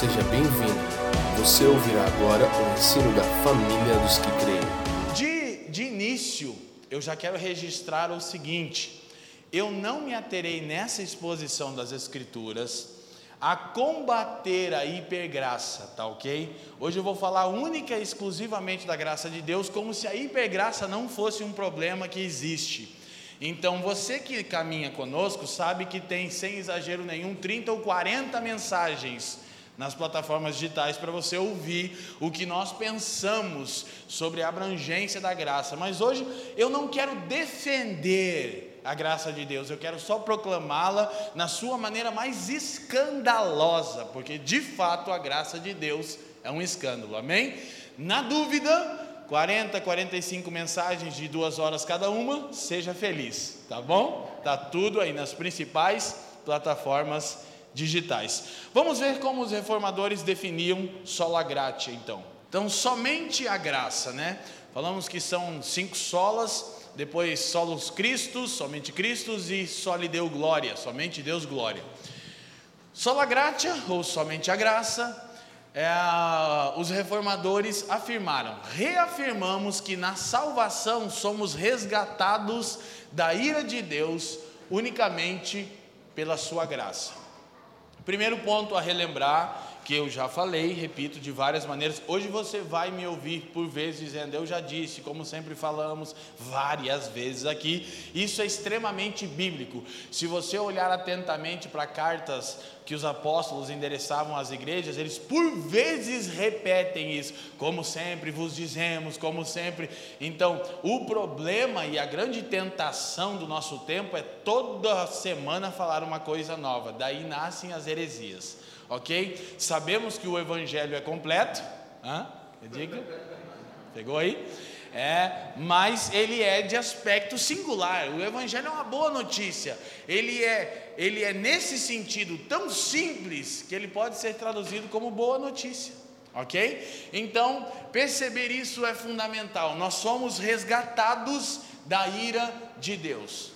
seja bem-vindo. Você ouvirá agora o ensino da família dos que creem. De, de início, eu já quero registrar o seguinte: eu não me aterei nessa exposição das Escrituras a combater a hipergraça, tá ok? Hoje eu vou falar única e exclusivamente da graça de Deus, como se a hipergraça não fosse um problema que existe. Então, você que caminha conosco sabe que tem, sem exagero nenhum, 30 ou 40 mensagens nas plataformas digitais para você ouvir o que nós pensamos sobre a abrangência da graça. Mas hoje eu não quero defender a graça de Deus, eu quero só proclamá-la na sua maneira mais escandalosa, porque de fato a graça de Deus é um escândalo, amém? Na dúvida, 40, 45 mensagens de duas horas cada uma, seja feliz, tá bom? Tá tudo aí nas principais plataformas digitais. Vamos ver como os reformadores definiam sola gratia, então. Então, somente a graça, né? Falamos que são cinco solas, depois solos Cristos, somente Cristos e só lhe deu glória, somente Deus glória. Sola gratia ou somente a graça é, os reformadores afirmaram, reafirmamos que na salvação somos resgatados da ira de Deus unicamente pela sua graça. Primeiro ponto a relembrar que eu já falei, repito de várias maneiras. Hoje você vai me ouvir por vezes dizendo, eu já disse, como sempre falamos várias vezes aqui, isso é extremamente bíblico. Se você olhar atentamente para cartas que os apóstolos endereçavam às igrejas, eles por vezes repetem isso, como sempre vos dizemos, como sempre. Então, o problema e a grande tentação do nosso tempo é toda semana falar uma coisa nova, daí nascem as heresias ok? Sabemos que o Evangelho é completo, hã? diga, pegou aí? É, mas ele é de aspecto singular. O Evangelho é uma boa notícia. Ele é, ele é nesse sentido tão simples que ele pode ser traduzido como boa notícia. Ok? Então, perceber isso é fundamental. Nós somos resgatados da ira de Deus.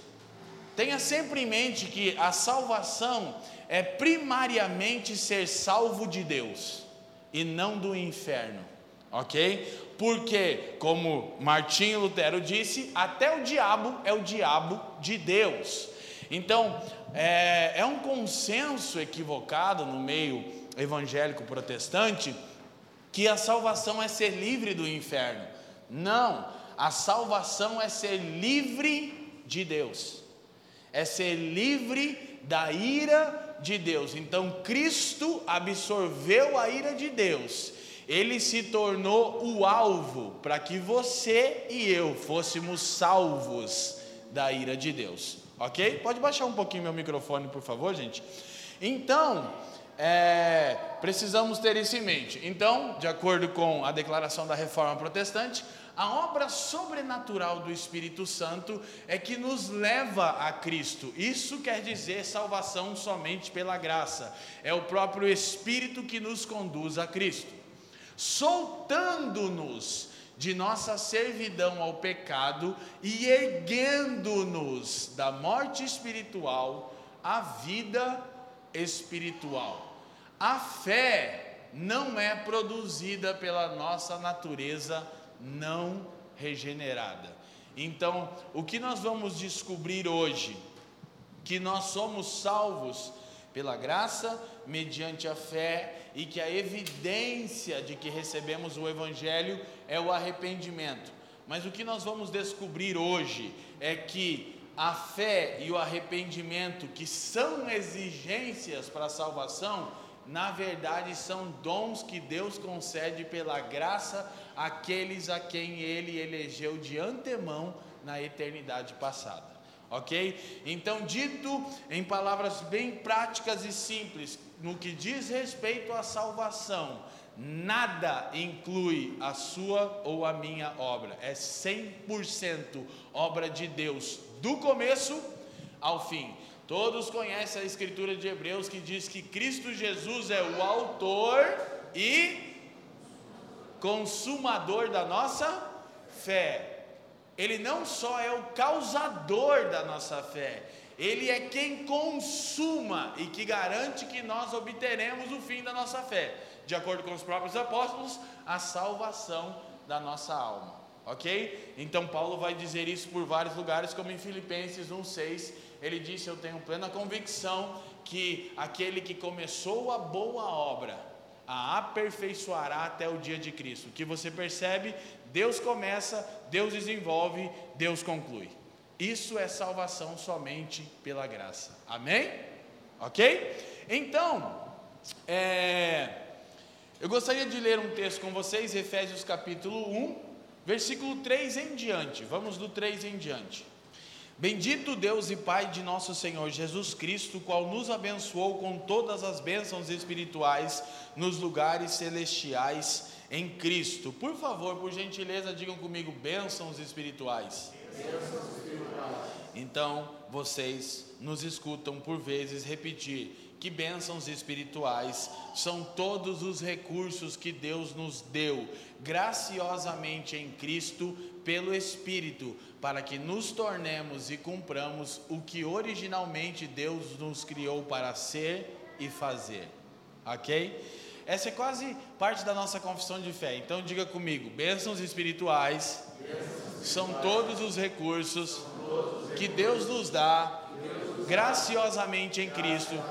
Tenha sempre em mente que a salvação é primariamente ser salvo de Deus e não do inferno, ok? Porque, como Martinho Lutero disse, até o diabo é o diabo de Deus. Então, é, é um consenso equivocado no meio evangélico protestante que a salvação é ser livre do inferno. Não, a salvação é ser livre de Deus, é ser livre da ira de Deus. Então Cristo absorveu a ira de Deus. Ele se tornou o alvo para que você e eu fôssemos salvos da ira de Deus. Ok? Pode baixar um pouquinho meu microfone, por favor, gente. Então, é, precisamos ter isso em mente. Então, de acordo com a declaração da reforma protestante, a obra sobrenatural do Espírito Santo é que nos leva a Cristo. Isso quer dizer salvação somente pela graça. É o próprio Espírito que nos conduz a Cristo, soltando-nos de nossa servidão ao pecado e erguendo-nos da morte espiritual à vida espiritual. A fé não é produzida pela nossa natureza não regenerada. Então, o que nós vamos descobrir hoje? Que nós somos salvos pela graça, mediante a fé, e que a evidência de que recebemos o Evangelho é o arrependimento. Mas o que nós vamos descobrir hoje é que a fé e o arrependimento, que são exigências para a salvação, na verdade são dons que Deus concede pela graça àqueles a quem Ele elegeu de antemão na eternidade passada. Ok? Então, dito em palavras bem práticas e simples, no que diz respeito à salvação, nada inclui a sua ou a minha obra, é 100% obra de Deus, do começo ao fim. Todos conhecem a escritura de Hebreus que diz que Cristo Jesus é o autor e consumador da nossa fé. Ele não só é o causador da nossa fé, Ele é quem consuma e que garante que nós obteremos o fim da nossa fé, de acordo com os próprios apóstolos, a salvação da nossa alma. Ok? Então Paulo vai dizer isso por vários lugares, como em Filipenses 1,6, ele disse: Eu tenho plena convicção que aquele que começou a boa obra a aperfeiçoará até o dia de Cristo. Que você percebe, Deus começa, Deus desenvolve, Deus conclui. Isso é salvação somente pela graça. Amém? Ok? Então, é, eu gostaria de ler um texto com vocês, Efésios capítulo 1, versículo 3 em diante. Vamos do 3 em diante. Bendito Deus e Pai de nosso Senhor Jesus Cristo, qual nos abençoou com todas as bênçãos espirituais nos lugares celestiais em Cristo. Por favor, por gentileza, digam comigo: bênçãos espirituais. Bênçãos espirituais. Então, vocês nos escutam por vezes repetir que bênçãos espirituais são todos os recursos que Deus nos deu graciosamente em Cristo pelo Espírito para que nos tornemos e cumpramos o que originalmente Deus nos criou para ser e fazer. Ok? Essa é quase parte da nossa confissão de fé. Então diga comigo: bênçãos espirituais são todos os recursos que Deus nos dá graciosamente em Cristo,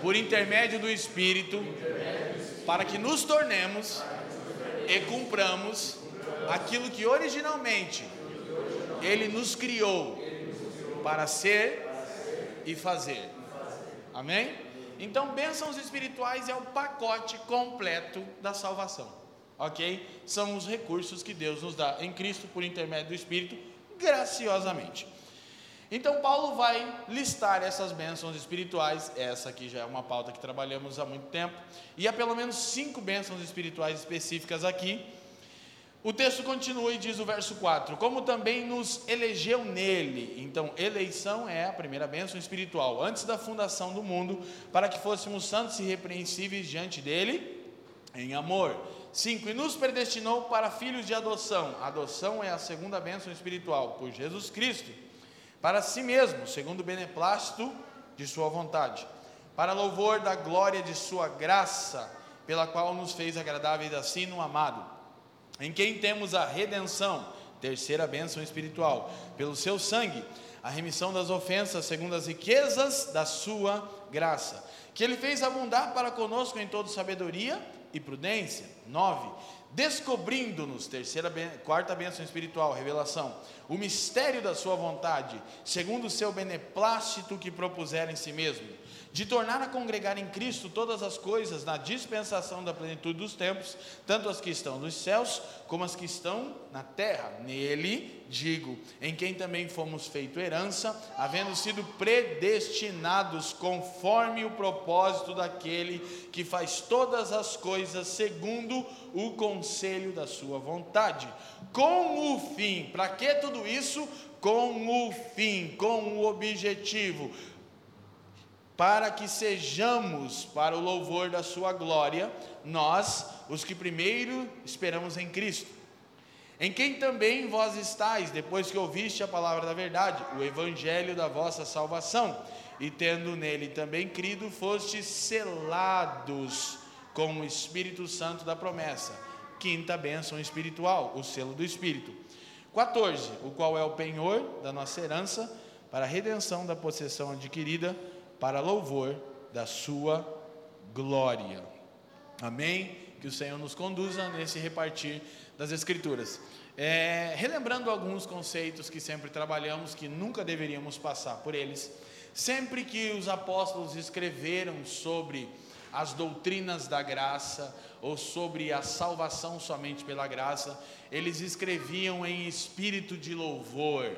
por intermédio do Espírito, para que nos tornemos e cumpramos aquilo que originalmente ele nos criou para ser e fazer. Amém? Então, bênçãos espirituais é o pacote completo da salvação. Ok? São os recursos que Deus nos dá em Cristo por intermédio do Espírito, graciosamente. Então, Paulo vai listar essas bênçãos espirituais. Essa aqui já é uma pauta que trabalhamos há muito tempo. E há pelo menos cinco bênçãos espirituais específicas aqui o texto continua e diz o verso 4: Como também nos elegeu nele. Então, eleição é a primeira bênção espiritual, antes da fundação do mundo, para que fôssemos santos e repreensíveis diante dele em amor. 5. E nos predestinou para filhos de adoção. adoção é a segunda bênção espiritual, por Jesus Cristo, para si mesmo, segundo o beneplácito de Sua vontade, para louvor da glória de Sua graça, pela qual nos fez agradáveis assim no amado em quem temos a redenção, terceira bênção espiritual, pelo seu sangue, a remissão das ofensas, segundo as riquezas da sua graça, que ele fez abundar para conosco em toda sabedoria e prudência. 9. Descobrindo-nos, terceira, quarta bênção espiritual, revelação, o mistério da sua vontade, segundo o seu beneplácito que propuseram em si mesmo de tornar a congregar em Cristo todas as coisas na dispensação da plenitude dos tempos, tanto as que estão nos céus como as que estão na terra. Nele, digo, em quem também fomos feito herança, havendo sido predestinados conforme o propósito daquele que faz todas as coisas segundo o conselho da sua vontade, com o fim, para que tudo isso? Com o fim, com o objetivo para que sejamos para o louvor da Sua glória, nós, os que primeiro esperamos em Cristo, em quem também vós estáis, depois que ouviste a palavra da verdade, o evangelho da vossa salvação, e tendo nele também crido, fostes selados com o Espírito Santo da promessa. Quinta bênção espiritual, o selo do Espírito. 14, o qual é o penhor da nossa herança, para a redenção da possessão adquirida para louvor da sua glória. Amém? Que o Senhor nos conduza nesse repartir das Escrituras. É, relembrando alguns conceitos que sempre trabalhamos, que nunca deveríamos passar por eles. Sempre que os apóstolos escreveram sobre as doutrinas da graça ou sobre a salvação somente pela graça, eles escreviam em espírito de louvor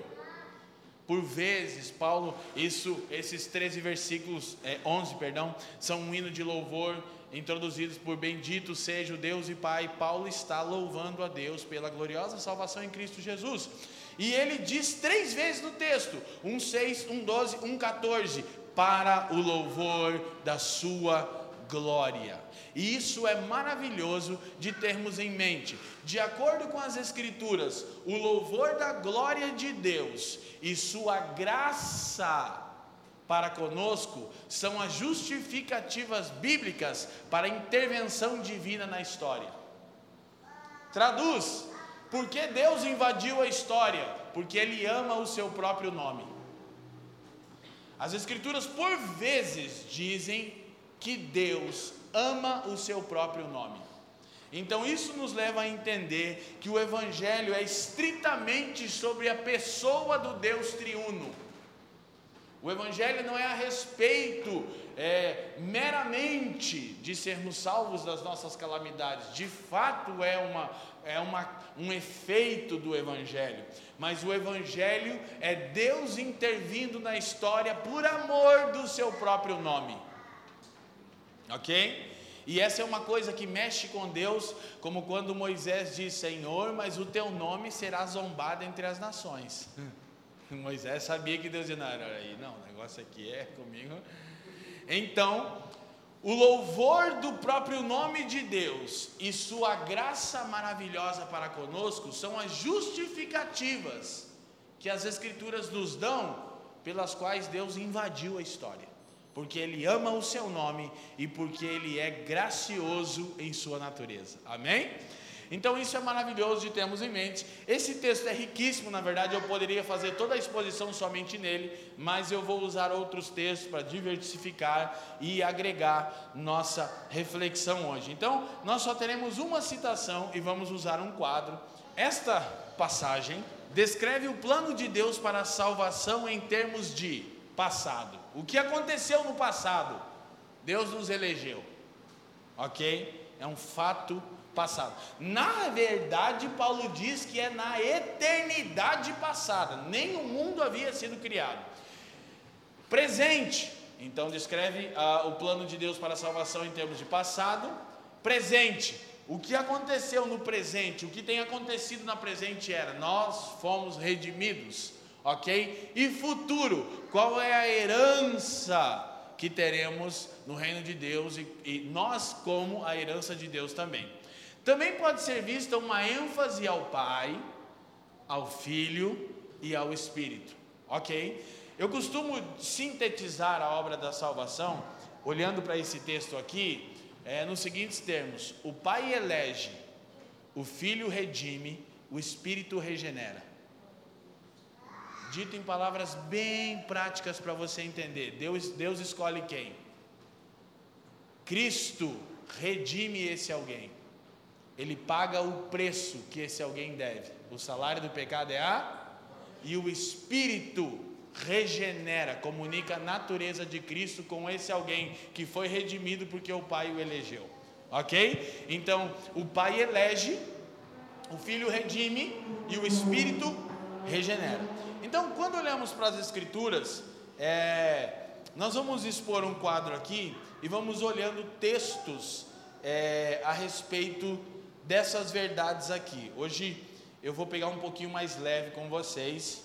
por vezes, Paulo, isso, esses 13 versículos, é, 11, perdão, são um hino de louvor introduzidos por Bendito seja o Deus e Pai. Paulo está louvando a Deus pela gloriosa salvação em Cristo Jesus. E ele diz três vezes no texto: 1,6, 1,12, 1,14, para o louvor da sua glória. E isso é maravilhoso de termos em mente. De acordo com as Escrituras, o louvor da glória de Deus e sua graça para conosco são as justificativas bíblicas para a intervenção divina na história. Traduz: por que Deus invadiu a história? Porque Ele ama o seu próprio nome. As Escrituras, por vezes, dizem que Deus ama o seu próprio nome. Então, isso nos leva a entender que o Evangelho é estritamente sobre a pessoa do Deus triuno. O Evangelho não é a respeito é, meramente de sermos salvos das nossas calamidades, de fato é, uma, é uma, um efeito do Evangelho, mas o Evangelho é Deus intervindo na história por amor do seu próprio nome, ok? E essa é uma coisa que mexe com Deus, como quando Moisés diz: Senhor, mas o teu nome será zombado entre as nações. Moisés sabia que Deus ia, aí, não, o negócio aqui é comigo. Então, o louvor do próprio nome de Deus e sua graça maravilhosa para conosco são as justificativas que as Escrituras nos dão pelas quais Deus invadiu a história porque Ele ama o seu nome e porque Ele é gracioso em sua natureza. Amém? Então isso é maravilhoso de termos em mente. Esse texto é riquíssimo, na verdade, eu poderia fazer toda a exposição somente nele, mas eu vou usar outros textos para diversificar e agregar nossa reflexão hoje. Então, nós só teremos uma citação e vamos usar um quadro. Esta passagem descreve o plano de Deus para a salvação em termos de passado. O que aconteceu no passado? Deus nos elegeu. Ok? É um fato passado. Na verdade, Paulo diz que é na eternidade passada, nem o mundo havia sido criado. Presente, então descreve ah, o plano de Deus para a salvação em termos de passado. Presente, o que aconteceu no presente, o que tem acontecido na presente era: nós fomos redimidos ok? E futuro, qual é a herança que teremos no reino de Deus e, e nós, como a herança de Deus também. Também pode ser vista uma ênfase ao Pai, ao Filho e ao Espírito, ok? Eu costumo sintetizar a obra da salvação, olhando para esse texto aqui, é, nos seguintes termos: o Pai elege, o Filho redime, o Espírito regenera. Dito em palavras bem práticas para você entender. Deus, Deus escolhe quem? Cristo redime esse alguém. Ele paga o preço que esse alguém deve. O salário do pecado é a e o Espírito regenera, comunica a natureza de Cristo com esse alguém que foi redimido porque o Pai o elegeu. Ok? Então, o Pai elege, o Filho redime e o Espírito regenera. Então, quando olhamos para as Escrituras, é, nós vamos expor um quadro aqui e vamos olhando textos é, a respeito dessas verdades aqui. Hoje eu vou pegar um pouquinho mais leve com vocês,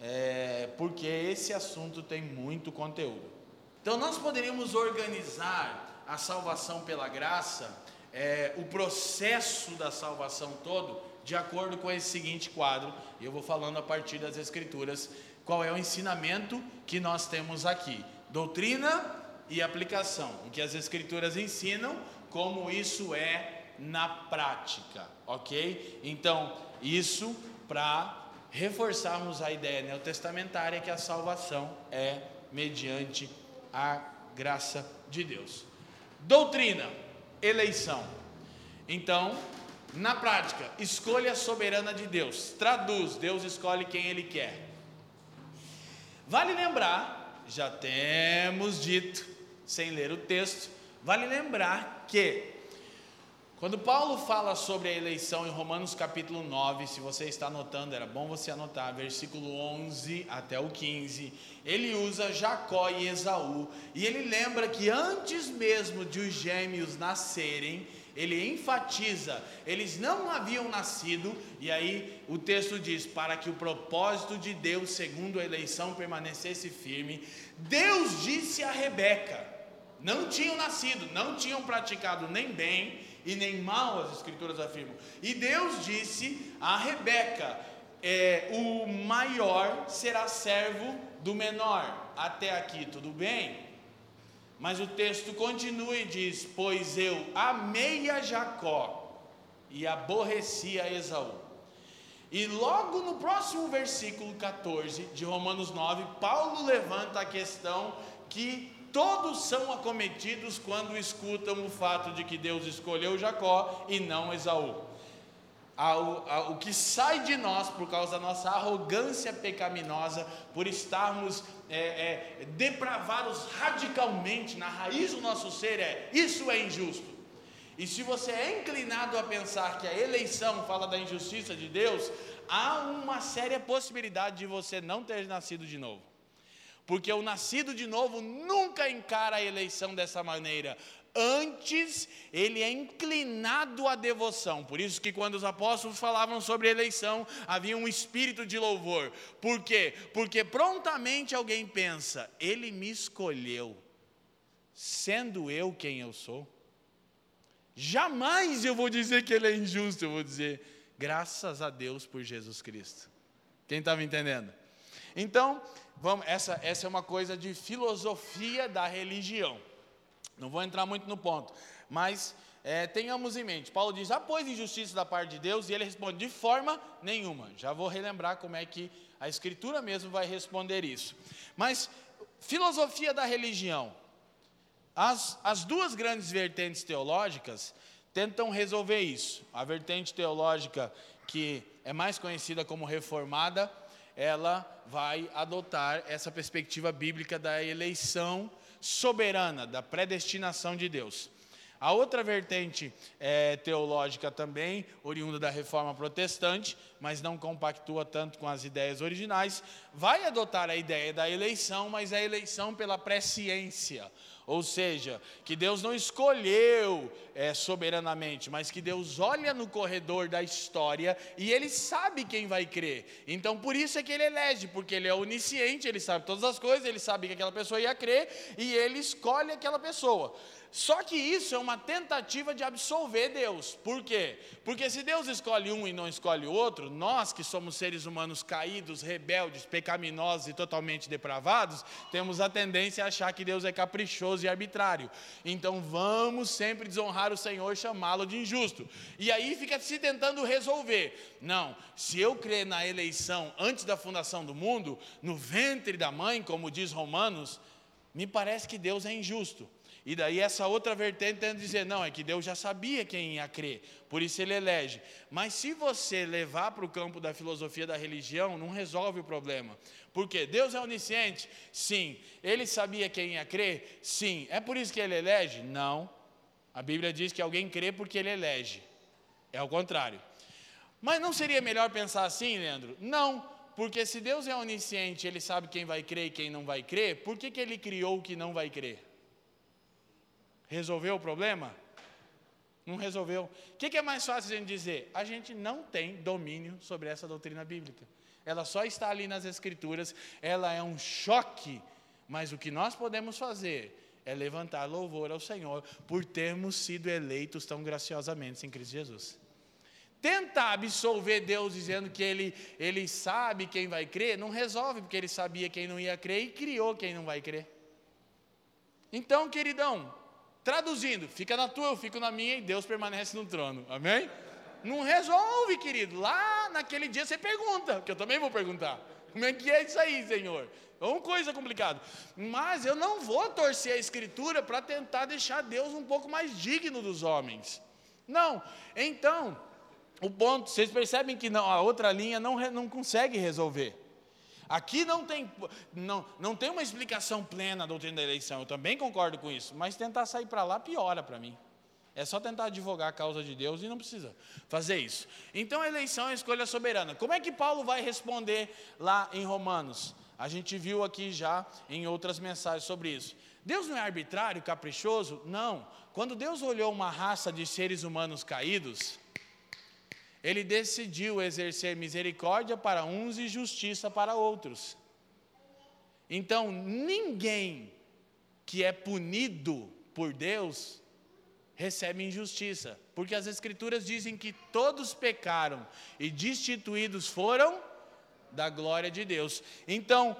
é, porque esse assunto tem muito conteúdo. Então, nós poderíamos organizar a salvação pela graça, é, o processo da salvação todo de acordo com esse seguinte quadro, e eu vou falando a partir das Escrituras qual é o ensinamento que nós temos aqui: doutrina e aplicação, o que as Escrituras ensinam, como isso é na prática, ok? Então, isso para reforçarmos a ideia neotestamentária que a salvação é mediante a graça de Deus. Doutrina, eleição. Então, na prática, escolha soberana de Deus. Traduz: Deus escolhe quem Ele quer. Vale lembrar, já temos dito, sem ler o texto, vale lembrar que, quando Paulo fala sobre a eleição em Romanos capítulo 9, se você está anotando, era bom você anotar, versículo 11 até o 15, ele usa Jacó e Esaú, e ele lembra que antes mesmo de os gêmeos nascerem, ele enfatiza, eles não haviam nascido, e aí o texto diz: para que o propósito de Deus, segundo a eleição, permanecesse firme, Deus disse a Rebeca: não tinham nascido, não tinham praticado nem bem e nem mal, as Escrituras afirmam, e Deus disse a Rebeca: é, o maior será servo do menor. Até aqui tudo bem? Mas o texto continua e diz: Pois eu amei a Jacó e aborreci a Esaú. E logo no próximo versículo 14 de Romanos 9, Paulo levanta a questão que todos são acometidos quando escutam o fato de que Deus escolheu Jacó e não Esaú ao, ao, o que sai de nós por causa da nossa arrogância pecaminosa, por estarmos é, é, depravados radicalmente na raiz do nosso ser, é isso é injusto. E se você é inclinado a pensar que a eleição fala da injustiça de Deus, há uma séria possibilidade de você não ter nascido de novo. Porque o nascido de novo nunca encara a eleição dessa maneira. Antes, ele é inclinado à devoção. Por isso que quando os apóstolos falavam sobre eleição, havia um espírito de louvor. Por quê? Porque prontamente alguém pensa: ele me escolheu, sendo eu quem eu sou. Jamais eu vou dizer que ele é injusto, eu vou dizer, graças a Deus por Jesus Cristo. Quem está me entendendo? Então, vamos, essa, essa é uma coisa de filosofia da religião. Não vou entrar muito no ponto, mas é, tenhamos em mente. Paulo diz: após injustiça da parte de Deus, e ele responde: de forma nenhuma. Já vou relembrar como é que a Escritura mesmo vai responder isso. Mas, filosofia da religião. As, as duas grandes vertentes teológicas tentam resolver isso. A vertente teológica, que é mais conhecida como reformada, ela vai adotar essa perspectiva bíblica da eleição soberana, da predestinação de Deus. A outra vertente é, teológica também, oriunda da reforma protestante, mas não compactua tanto com as ideias originais, vai adotar a ideia da eleição, mas a eleição pela presciência, ou seja, que Deus não escolheu é, soberanamente, mas que Deus olha no corredor da história e Ele sabe quem vai crer. Então, por isso é que Ele elege, porque Ele é onisciente, Ele sabe todas as coisas, Ele sabe que aquela pessoa ia crer e Ele escolhe aquela pessoa. Só que isso é uma tentativa de absolver Deus. Por quê? Porque se Deus escolhe um e não escolhe outro, nós que somos seres humanos caídos, rebeldes, pecaminosos e totalmente depravados, temos a tendência a achar que Deus é caprichoso e arbitrário. Então vamos sempre desonrar o Senhor chamá-lo de injusto. E aí fica se tentando resolver. Não, se eu crer na eleição antes da fundação do mundo, no ventre da mãe, como diz Romanos, me parece que Deus é injusto. E daí essa outra vertente tenta dizer, não, é que Deus já sabia quem ia crer, por isso ele elege. Mas se você levar para o campo da filosofia da religião, não resolve o problema. Por quê? Deus é onisciente? Sim. Ele sabia quem ia crer? Sim. É por isso que ele elege? Não. A Bíblia diz que alguém crê porque ele elege. É o contrário. Mas não seria melhor pensar assim, Leandro? Não, porque se Deus é onisciente, ele sabe quem vai crer e quem não vai crer, por que, que ele criou o que não vai crer? Resolveu o problema? Não resolveu. O que, que é mais fácil a gente dizer? A gente não tem domínio sobre essa doutrina bíblica. Ela só está ali nas Escrituras, ela é um choque, mas o que nós podemos fazer é levantar louvor ao Senhor por termos sido eleitos tão graciosamente em Cristo Jesus. Tenta absolver Deus dizendo que ele, ele sabe quem vai crer, não resolve, porque ele sabia quem não ia crer e criou quem não vai crer. Então, queridão, Traduzindo, fica na tua, eu fico na minha e Deus permanece no trono. Amém? Não resolve, querido. Lá naquele dia você pergunta, que eu também vou perguntar. Como é que é isso aí, Senhor? É uma coisa complicada. Mas eu não vou torcer a Escritura para tentar deixar Deus um pouco mais digno dos homens. Não. Então, o ponto, vocês percebem que não, a outra linha não, não consegue resolver. Aqui não tem, não, não tem uma explicação plena da doutrina da eleição, eu também concordo com isso, mas tentar sair para lá piora para mim. É só tentar advogar a causa de Deus e não precisa fazer isso. Então a eleição é a escolha soberana. Como é que Paulo vai responder lá em Romanos? A gente viu aqui já em outras mensagens sobre isso. Deus não é arbitrário, caprichoso? Não. Quando Deus olhou uma raça de seres humanos caídos, ele decidiu exercer misericórdia para uns e justiça para outros. Então, ninguém que é punido por Deus recebe injustiça, porque as Escrituras dizem que todos pecaram e destituídos foram da glória de Deus. Então,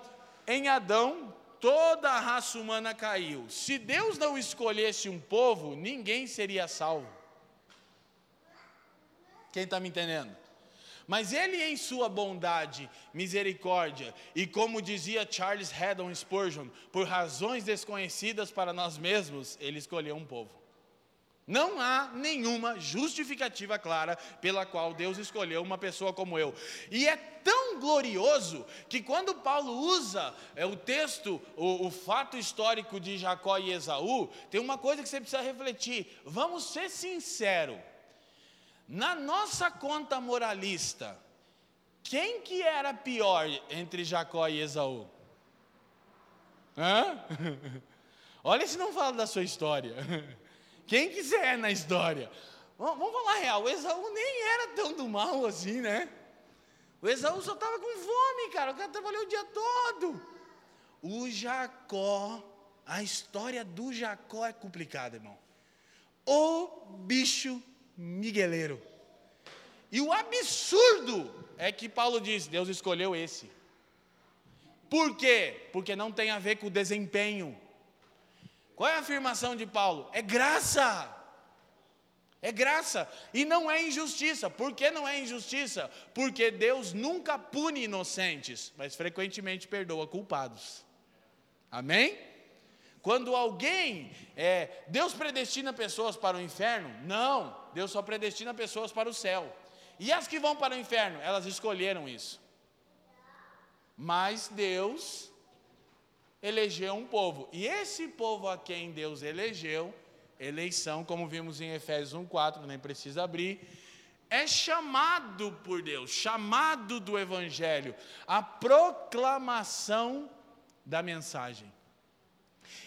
em Adão, toda a raça humana caiu. Se Deus não escolhesse um povo, ninguém seria salvo. Quem está me entendendo? Mas ele, em sua bondade, misericórdia, e como dizia Charles Haddon Spurgeon, por razões desconhecidas para nós mesmos, ele escolheu um povo. Não há nenhuma justificativa clara pela qual Deus escolheu uma pessoa como eu. E é tão glorioso que quando Paulo usa é, o texto, o, o fato histórico de Jacó e Esaú, tem uma coisa que você precisa refletir. Vamos ser sinceros. Na nossa conta moralista, quem que era pior entre Jacó e Esaú? Hã? Olha se não fala da sua história. Quem quiser na história. Vamos falar real, o Esaú nem era tão do mal assim, né? O Esaú só estava com fome, cara. O cara trabalhou o dia todo. O Jacó, a história do Jacó é complicada, irmão. O bicho migueleiro. E o absurdo é que Paulo diz: Deus escolheu esse. Por quê? Porque não tem a ver com o desempenho. Qual é a afirmação de Paulo? É graça. É graça e não é injustiça. Por que não é injustiça? Porque Deus nunca pune inocentes, mas frequentemente perdoa culpados. Amém? Quando alguém, é, Deus predestina pessoas para o inferno? Não, Deus só predestina pessoas para o céu. E as que vão para o inferno? Elas escolheram isso. Mas Deus elegeu um povo. E esse povo a quem Deus elegeu, eleição, como vimos em Efésios 1,4, nem precisa abrir, é chamado por Deus, chamado do Evangelho, a proclamação da mensagem.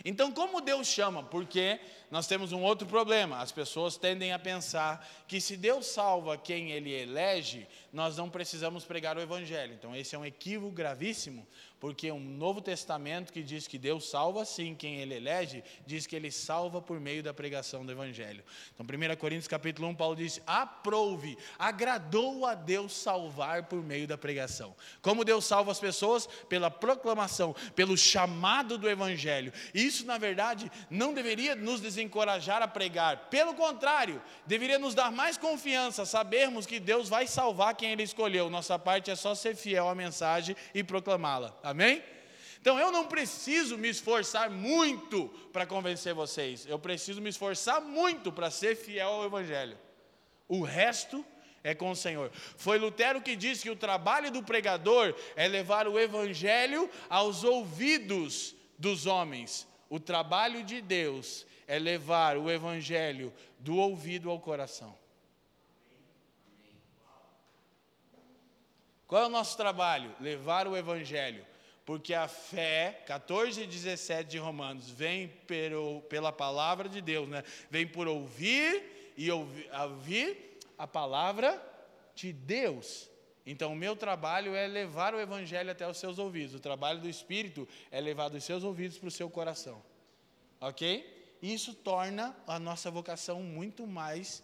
Então, como Deus chama? Porque nós temos um outro problema. As pessoas tendem a pensar que se Deus salva quem Ele elege, nós não precisamos pregar o Evangelho. Então, esse é um equívoco gravíssimo, porque um Novo Testamento que diz que Deus salva sim quem ele elege, diz que ele salva por meio da pregação do Evangelho. Então, 1 Coríntios capítulo 1, Paulo diz: aprove, agradou a Deus salvar por meio da pregação. Como Deus salva as pessoas? Pela proclamação, pelo chamado do Evangelho. Isso, na verdade, não deveria nos desencorajar a pregar, pelo contrário, deveria nos dar mais confiança, sabermos que Deus vai salvar quem ele escolheu. Nossa parte é só ser fiel à mensagem e proclamá-la. Amém? Então eu não preciso me esforçar muito para convencer vocês, eu preciso me esforçar muito para ser fiel ao Evangelho. O resto é com o Senhor. Foi Lutero que disse que o trabalho do pregador é levar o Evangelho aos ouvidos dos homens. O trabalho de Deus é levar o Evangelho do ouvido ao coração. Qual é o nosso trabalho? Levar o Evangelho porque a fé, 14 e 17 de Romanos, vem pelo, pela palavra de Deus, né? vem por ouvir e ouvir, ouvir a palavra de Deus. Então, o meu trabalho é levar o Evangelho até os seus ouvidos. O trabalho do Espírito é levar dos seus ouvidos para o seu coração. Ok? Isso torna a nossa vocação muito mais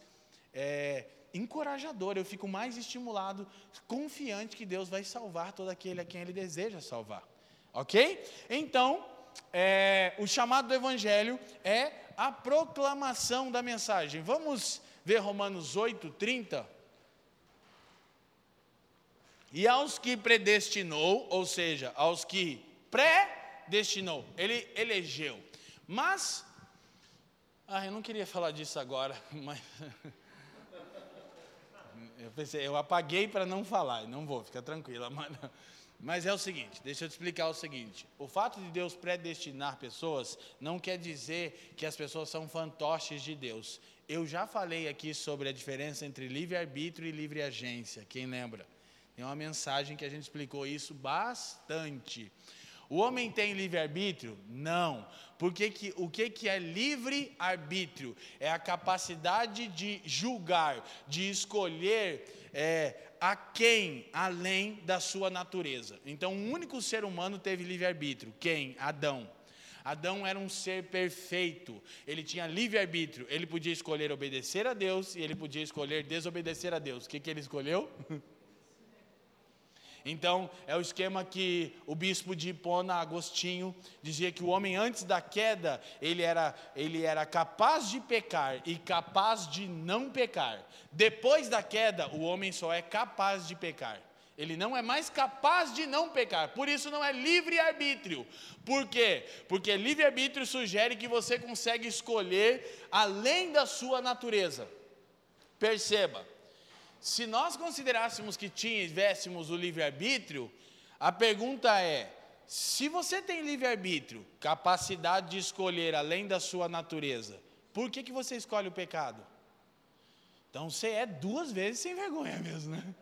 é, encorajadora. Eu fico mais estimulado, confiante que Deus vai salvar todo aquele a quem Ele deseja salvar. Ok? Então, é, o chamado do Evangelho é a proclamação da mensagem. Vamos ver Romanos 8, 30. E aos que predestinou, ou seja, aos que predestinou, ele elegeu. Mas, ah, eu não queria falar disso agora, mas eu pensei, eu apaguei para não falar, não vou, fica tranquila, mas mas é o seguinte, deixa eu te explicar o seguinte: o fato de Deus predestinar pessoas não quer dizer que as pessoas são fantoches de Deus. Eu já falei aqui sobre a diferença entre livre-arbítrio e livre agência, quem lembra? Tem uma mensagem que a gente explicou isso bastante. O homem tem livre-arbítrio? Não. Porque que, o que, que é livre-arbítrio? É a capacidade de julgar, de escolher é, a quem além da sua natureza. Então, um único ser humano teve livre-arbítrio. Quem? Adão. Adão era um ser perfeito, ele tinha livre-arbítrio, ele podia escolher obedecer a Deus e ele podia escolher desobedecer a Deus. O que, que ele escolheu? Então, é o esquema que o bispo de Hipona, Agostinho, dizia que o homem antes da queda, ele era, ele era capaz de pecar e capaz de não pecar. Depois da queda, o homem só é capaz de pecar. Ele não é mais capaz de não pecar. Por isso não é livre-arbítrio. Por quê? Porque livre-arbítrio sugere que você consegue escolher além da sua natureza. Perceba, se nós considerássemos que tivéssemos o livre-arbítrio, a pergunta é: se você tem livre-arbítrio, capacidade de escolher além da sua natureza, por que, que você escolhe o pecado? Então você é duas vezes sem vergonha mesmo, né?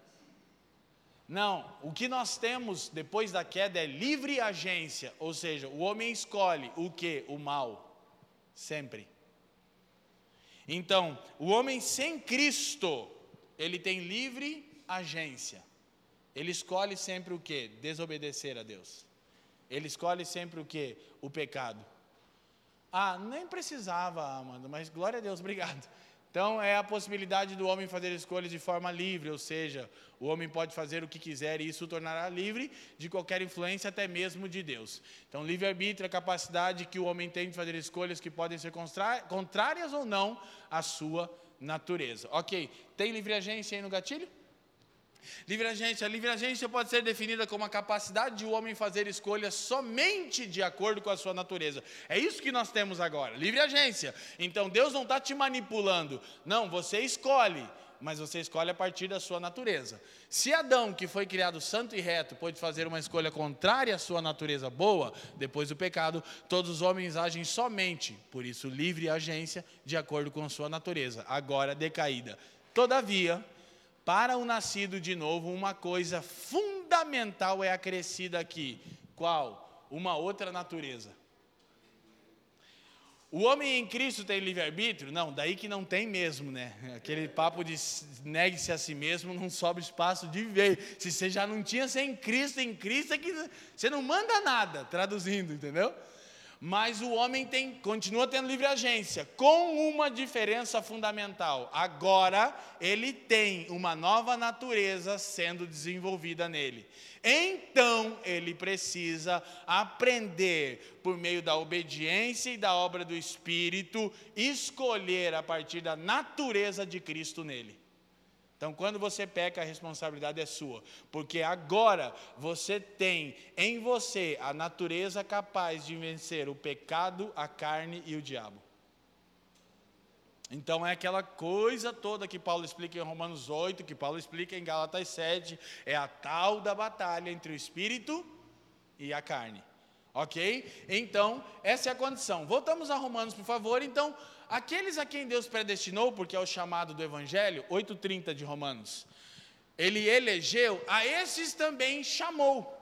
Não, o que nós temos depois da queda é livre agência, ou seja, o homem escolhe o que? O mal, sempre. Então, o homem sem Cristo, ele tem livre agência. Ele escolhe sempre o que? Desobedecer a Deus. Ele escolhe sempre o que? O pecado. Ah, nem precisava, Amanda, mas glória a Deus, obrigado. Então, é a possibilidade do homem fazer escolhas de forma livre, ou seja, o homem pode fazer o que quiser e isso o tornará livre de qualquer influência, até mesmo de Deus. Então, livre-arbítrio é a capacidade que o homem tem de fazer escolhas que podem ser contrárias ou não à sua natureza. Ok, tem livre agência aí no gatilho? Livre agência. Livre agência pode ser definida como a capacidade de o homem fazer escolhas somente de acordo com a sua natureza. É isso que nós temos agora, livre agência. Então Deus não está te manipulando. Não, você escolhe mas você escolhe a partir da sua natureza. Se Adão, que foi criado santo e reto, pôde fazer uma escolha contrária à sua natureza boa, depois do pecado, todos os homens agem somente, por isso livre agência, de acordo com a sua natureza, agora decaída. Todavia, para o nascido de novo, uma coisa fundamental é acrescida aqui. Qual? Uma outra natureza. O homem em Cristo tem livre-arbítrio? Não, daí que não tem mesmo, né? Aquele papo de negue-se a si mesmo não sobe espaço de viver. Se você já não tinha sem Cristo, em Cristo é que você não manda nada, traduzindo, entendeu? Mas o homem tem, continua tendo livre agência, com uma diferença fundamental. Agora ele tem uma nova natureza sendo desenvolvida nele. Então ele precisa aprender, por meio da obediência e da obra do Espírito, escolher a partir da natureza de Cristo nele. Então, quando você peca, a responsabilidade é sua, porque agora você tem em você a natureza capaz de vencer o pecado, a carne e o diabo. Então é aquela coisa toda que Paulo explica em Romanos 8, que Paulo explica em Gálatas 7, é a tal da batalha entre o espírito e a carne. Ok? Então, essa é a condição. Voltamos a Romanos, por favor. Então, aqueles a quem Deus predestinou, porque é o chamado do Evangelho, 8,30 de Romanos, ele elegeu, a esses também chamou.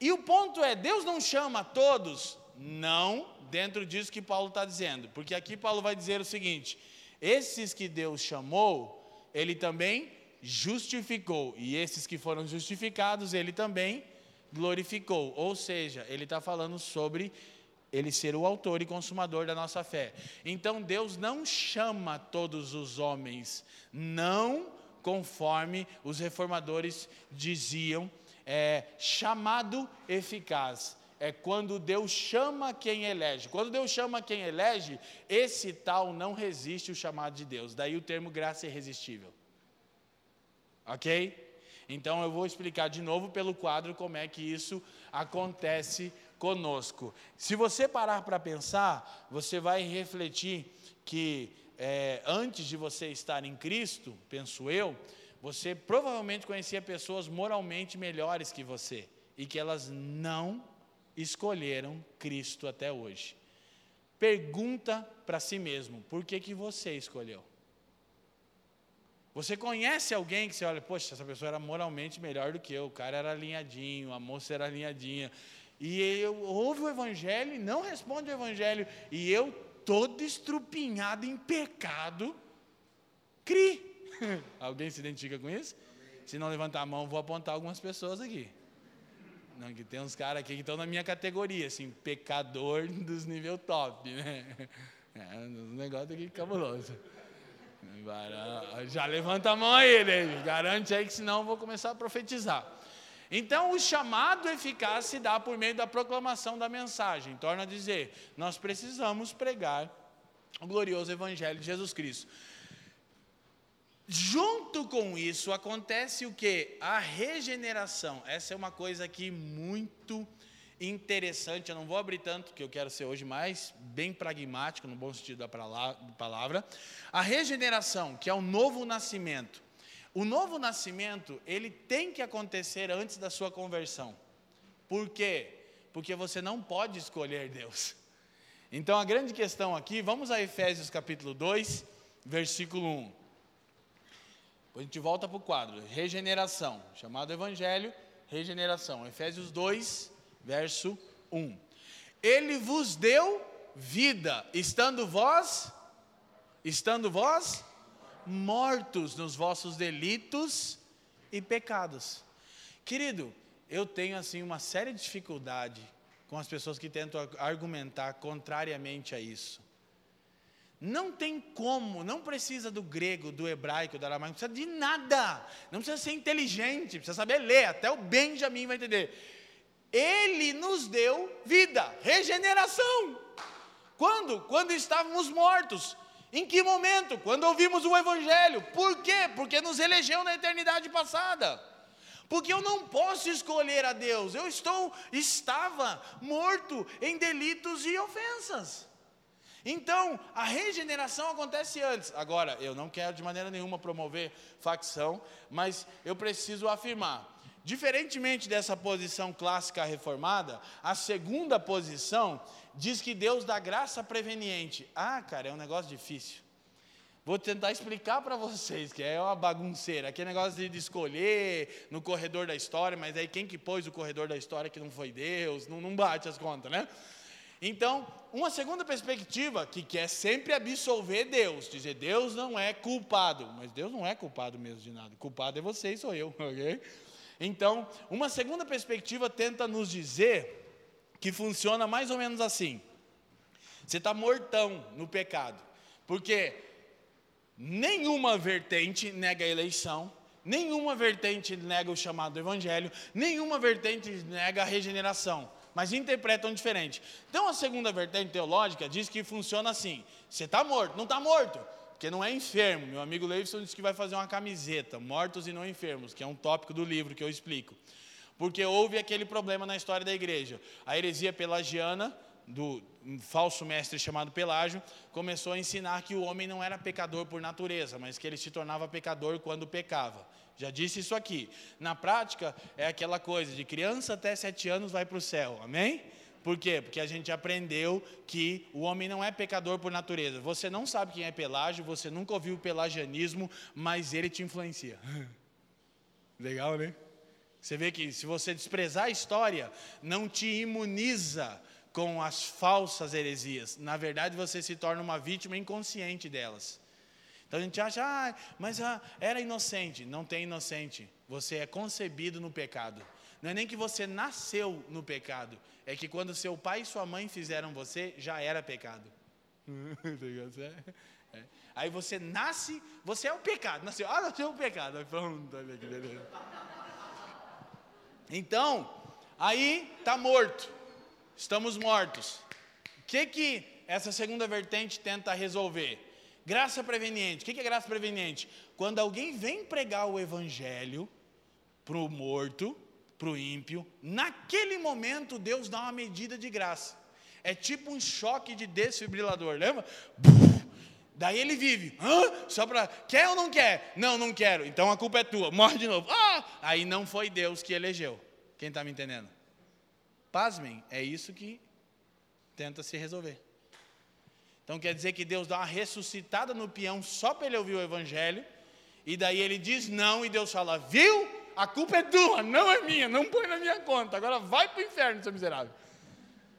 E o ponto é: Deus não chama todos? Não, dentro disso que Paulo está dizendo, porque aqui Paulo vai dizer o seguinte: esses que Deus chamou, ele também justificou, e esses que foram justificados, ele também glorificou. Ou seja, ele está falando sobre ele ser o autor e consumador da nossa fé. Então Deus não chama todos os homens, não conforme os reformadores diziam, é, chamado eficaz. É quando Deus chama quem elege. Quando Deus chama quem elege, esse tal não resiste o chamado de Deus. Daí o termo graça irresistível. Ok? Então eu vou explicar de novo pelo quadro como é que isso acontece conosco. Se você parar para pensar, você vai refletir que é, antes de você estar em Cristo, penso eu, você provavelmente conhecia pessoas moralmente melhores que você e que elas não escolheram Cristo até hoje. Pergunta para si mesmo: por que, que você escolheu? Você conhece alguém que você olha, poxa, essa pessoa era moralmente melhor do que eu, o cara era alinhadinho, a moça era alinhadinha. E eu ouve o evangelho e não responde o evangelho. E eu, todo estrupinhado em pecado, cri. Alguém se identifica com isso? Se não levantar a mão, vou apontar algumas pessoas aqui. Não, que tem uns caras aqui que estão na minha categoria, assim, pecador dos nível top, né? É, um negócio aqui cabuloso. Já levanta a mão aí, David. Garante aí que senão eu vou começar a profetizar. Então, o chamado eficaz se dá por meio da proclamação da mensagem. Torna a dizer, nós precisamos pregar o glorioso Evangelho de Jesus Cristo. Junto com isso acontece o que? A regeneração. Essa é uma coisa aqui muito interessante. Eu não vou abrir tanto, que eu quero ser hoje mais bem pragmático, no bom sentido da palavra. A regeneração, que é o novo nascimento. O novo nascimento, ele tem que acontecer antes da sua conversão. Por quê? Porque você não pode escolher Deus. Então a grande questão aqui, vamos a Efésios capítulo 2, versículo 1. Depois a gente volta para o quadro, regeneração, chamado Evangelho, regeneração. Efésios 2, verso 1. Ele vos deu vida, estando vós, estando vós mortos nos vossos delitos e pecados. Querido, eu tenho assim uma séria dificuldade com as pessoas que tentam argumentar contrariamente a isso. Não tem como, não precisa do grego, do hebraico, do aramaico, não precisa de nada. Não precisa ser inteligente, precisa saber ler, até o Benjamin vai entender. Ele nos deu vida, regeneração. Quando? Quando estávamos mortos. Em que momento? Quando ouvimos o Evangelho. Por quê? Porque nos elegeu na eternidade passada. Porque eu não posso escolher a Deus. Eu estou, estava morto em delitos e ofensas. Então, a regeneração acontece antes. Agora, eu não quero de maneira nenhuma promover facção, mas eu preciso afirmar. Diferentemente dessa posição clássica reformada, a segunda posição diz que Deus dá graça preveniente. Ah, cara, é um negócio difícil. Vou tentar explicar para vocês, que é uma bagunceira. Aquele negócio de escolher no corredor da história, mas aí quem que pôs o corredor da história que não foi Deus, não, não bate as contas, né? Então, uma segunda perspectiva que quer sempre absolver Deus, dizer Deus não é culpado, mas Deus não é culpado mesmo de nada. Culpado é você e sou eu, ok? Então, uma segunda perspectiva tenta nos dizer que funciona mais ou menos assim. Você está mortão no pecado, porque nenhuma vertente nega a eleição, nenhuma vertente nega o chamado do evangelho, nenhuma vertente nega a regeneração, mas interpretam diferente. Então a segunda vertente teológica diz que funciona assim: você está morto, não está morto, porque não é enfermo. Meu amigo Leivson disse que vai fazer uma camiseta, mortos e não enfermos, que é um tópico do livro que eu explico. Porque houve aquele problema na história da igreja. A heresia pelagiana, do falso mestre chamado Pelágio, começou a ensinar que o homem não era pecador por natureza, mas que ele se tornava pecador quando pecava. Já disse isso aqui. Na prática, é aquela coisa de criança até sete anos vai para o céu. Amém? Por quê? Porque a gente aprendeu que o homem não é pecador por natureza. Você não sabe quem é Pelágio, você nunca ouviu o pelagianismo, mas ele te influencia. Legal, né? Você vê que se você desprezar a história, não te imuniza com as falsas heresias. Na verdade, você se torna uma vítima inconsciente delas. Então a gente acha, ah, mas ah, era inocente. Não tem inocente. Você é concebido no pecado. Não é nem que você nasceu no pecado, é que quando seu pai e sua mãe fizeram você, já era pecado. é. Aí você nasce, você é o pecado. Nasceu, ah, nasceu o pecado. Pronto, olha que beleza. Então, aí está morto. Estamos mortos. O que, que essa segunda vertente tenta resolver? Graça preveniente. O que, é graça preveniente? Quando alguém vem pregar o evangelho para o morto, para o ímpio, naquele momento Deus dá uma medida de graça. É tipo um choque de desfibrilador, lembra? Daí ele vive. Hã? Só para. Quer ou não quer? Não, não quero. Então a culpa é tua. Morre de novo. Ah! Aí não foi Deus que elegeu. Quem está me entendendo? Pasmem, é isso que tenta se resolver. Então quer dizer que Deus dá uma ressuscitada no peão só para ele ouvir o evangelho. E daí ele diz não, e Deus fala: Viu? A culpa é tua, não é minha, não põe na minha conta. Agora vai para o inferno, seu miserável.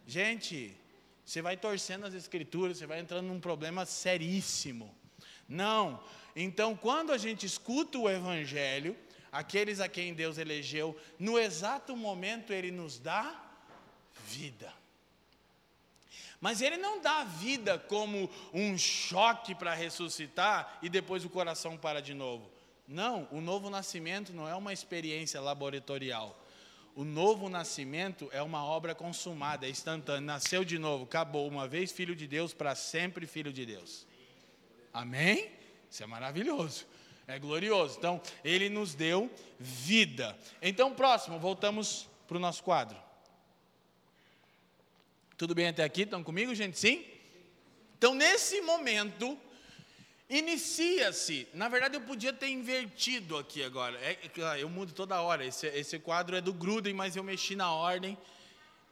Gente, você vai torcendo as escrituras, você vai entrando num problema seríssimo. Não. Então, quando a gente escuta o evangelho, aqueles a quem Deus elegeu, no exato momento ele nos dá vida. Mas ele não dá vida como um choque para ressuscitar e depois o coração para de novo. Não, o novo nascimento não é uma experiência laboratorial. O novo nascimento é uma obra consumada, é instantânea. Nasceu de novo, acabou. Uma vez filho de Deus, para sempre filho de Deus. Amém? Isso é maravilhoso. É glorioso. Então, ele nos deu vida. Então, próximo, voltamos para o nosso quadro. Tudo bem até aqui? Estão comigo, gente? Sim? Então, nesse momento, inicia-se. Na verdade, eu podia ter invertido aqui agora. É, é eu mudo toda hora. Esse, esse quadro é do Gruden, mas eu mexi na ordem.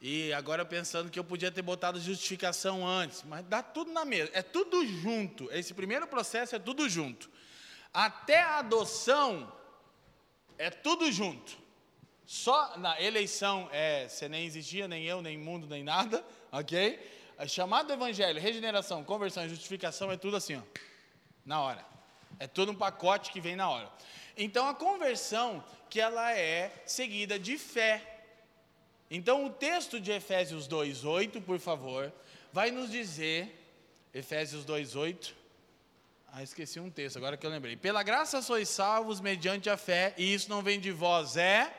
E agora pensando que eu podia ter botado justificação antes. Mas dá tudo na mesa. É tudo junto. Esse primeiro processo é tudo junto. Até a adoção é tudo junto. Só na eleição, é, você nem existia, nem eu, nem mundo, nem nada, ok? Chamado evangelho, regeneração, conversão e justificação é tudo assim, ó, na hora. É todo um pacote que vem na hora. Então a conversão, que ela é seguida de fé. Então o texto de Efésios 2:8, por favor, vai nos dizer Efésios 2:8. Ah, esqueci um texto, agora que eu lembrei. Pela graça sois salvos mediante a fé, e isso não vem de vós, é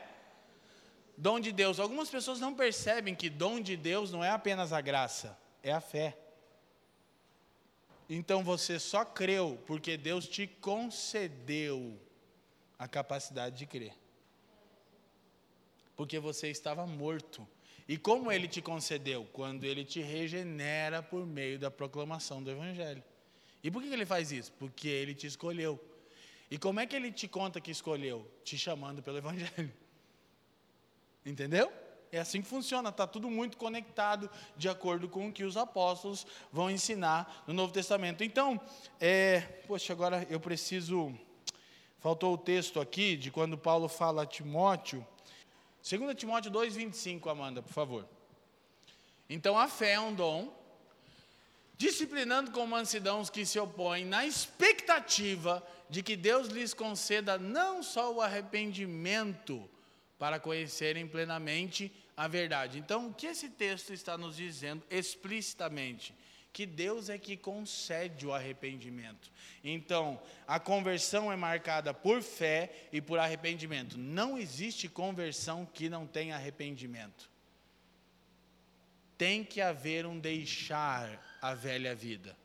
dom de Deus. Algumas pessoas não percebem que dom de Deus não é apenas a graça, é a fé. Então você só creu porque Deus te concedeu a capacidade de crer. Porque você estava morto. E como ele te concedeu? Quando ele te regenera por meio da proclamação do Evangelho. E por que ele faz isso? Porque ele te escolheu. E como é que ele te conta que escolheu? Te chamando pelo Evangelho. Entendeu? É assim que funciona, está tudo muito conectado de acordo com o que os apóstolos vão ensinar no Novo Testamento. Então, é, poxa, agora eu preciso. Faltou o texto aqui de quando Paulo fala a Timóteo. 2 Timóteo 2,25, Amanda, por favor. Então a fé é um dom, disciplinando com mansidão os que se opõem, na expectativa de que Deus lhes conceda não só o arrependimento, para conhecerem plenamente a verdade. Então, o que esse texto está nos dizendo explicitamente? Que Deus é que concede o arrependimento. Então, a conversão é marcada por fé e por arrependimento. Não existe conversão que não tenha arrependimento. Tem que haver um deixar a velha vida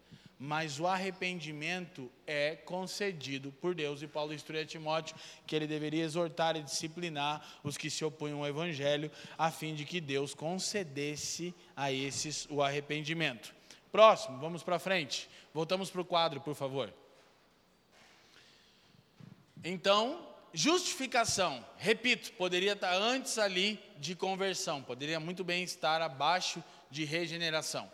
mas o arrependimento é concedido por Deus. E Paulo instrui a Timóteo que ele deveria exortar e disciplinar os que se opunham ao Evangelho, a fim de que Deus concedesse a esses o arrependimento. Próximo, vamos para frente. Voltamos para o quadro, por favor. Então, justificação, repito, poderia estar antes ali de conversão, poderia muito bem estar abaixo de regeneração.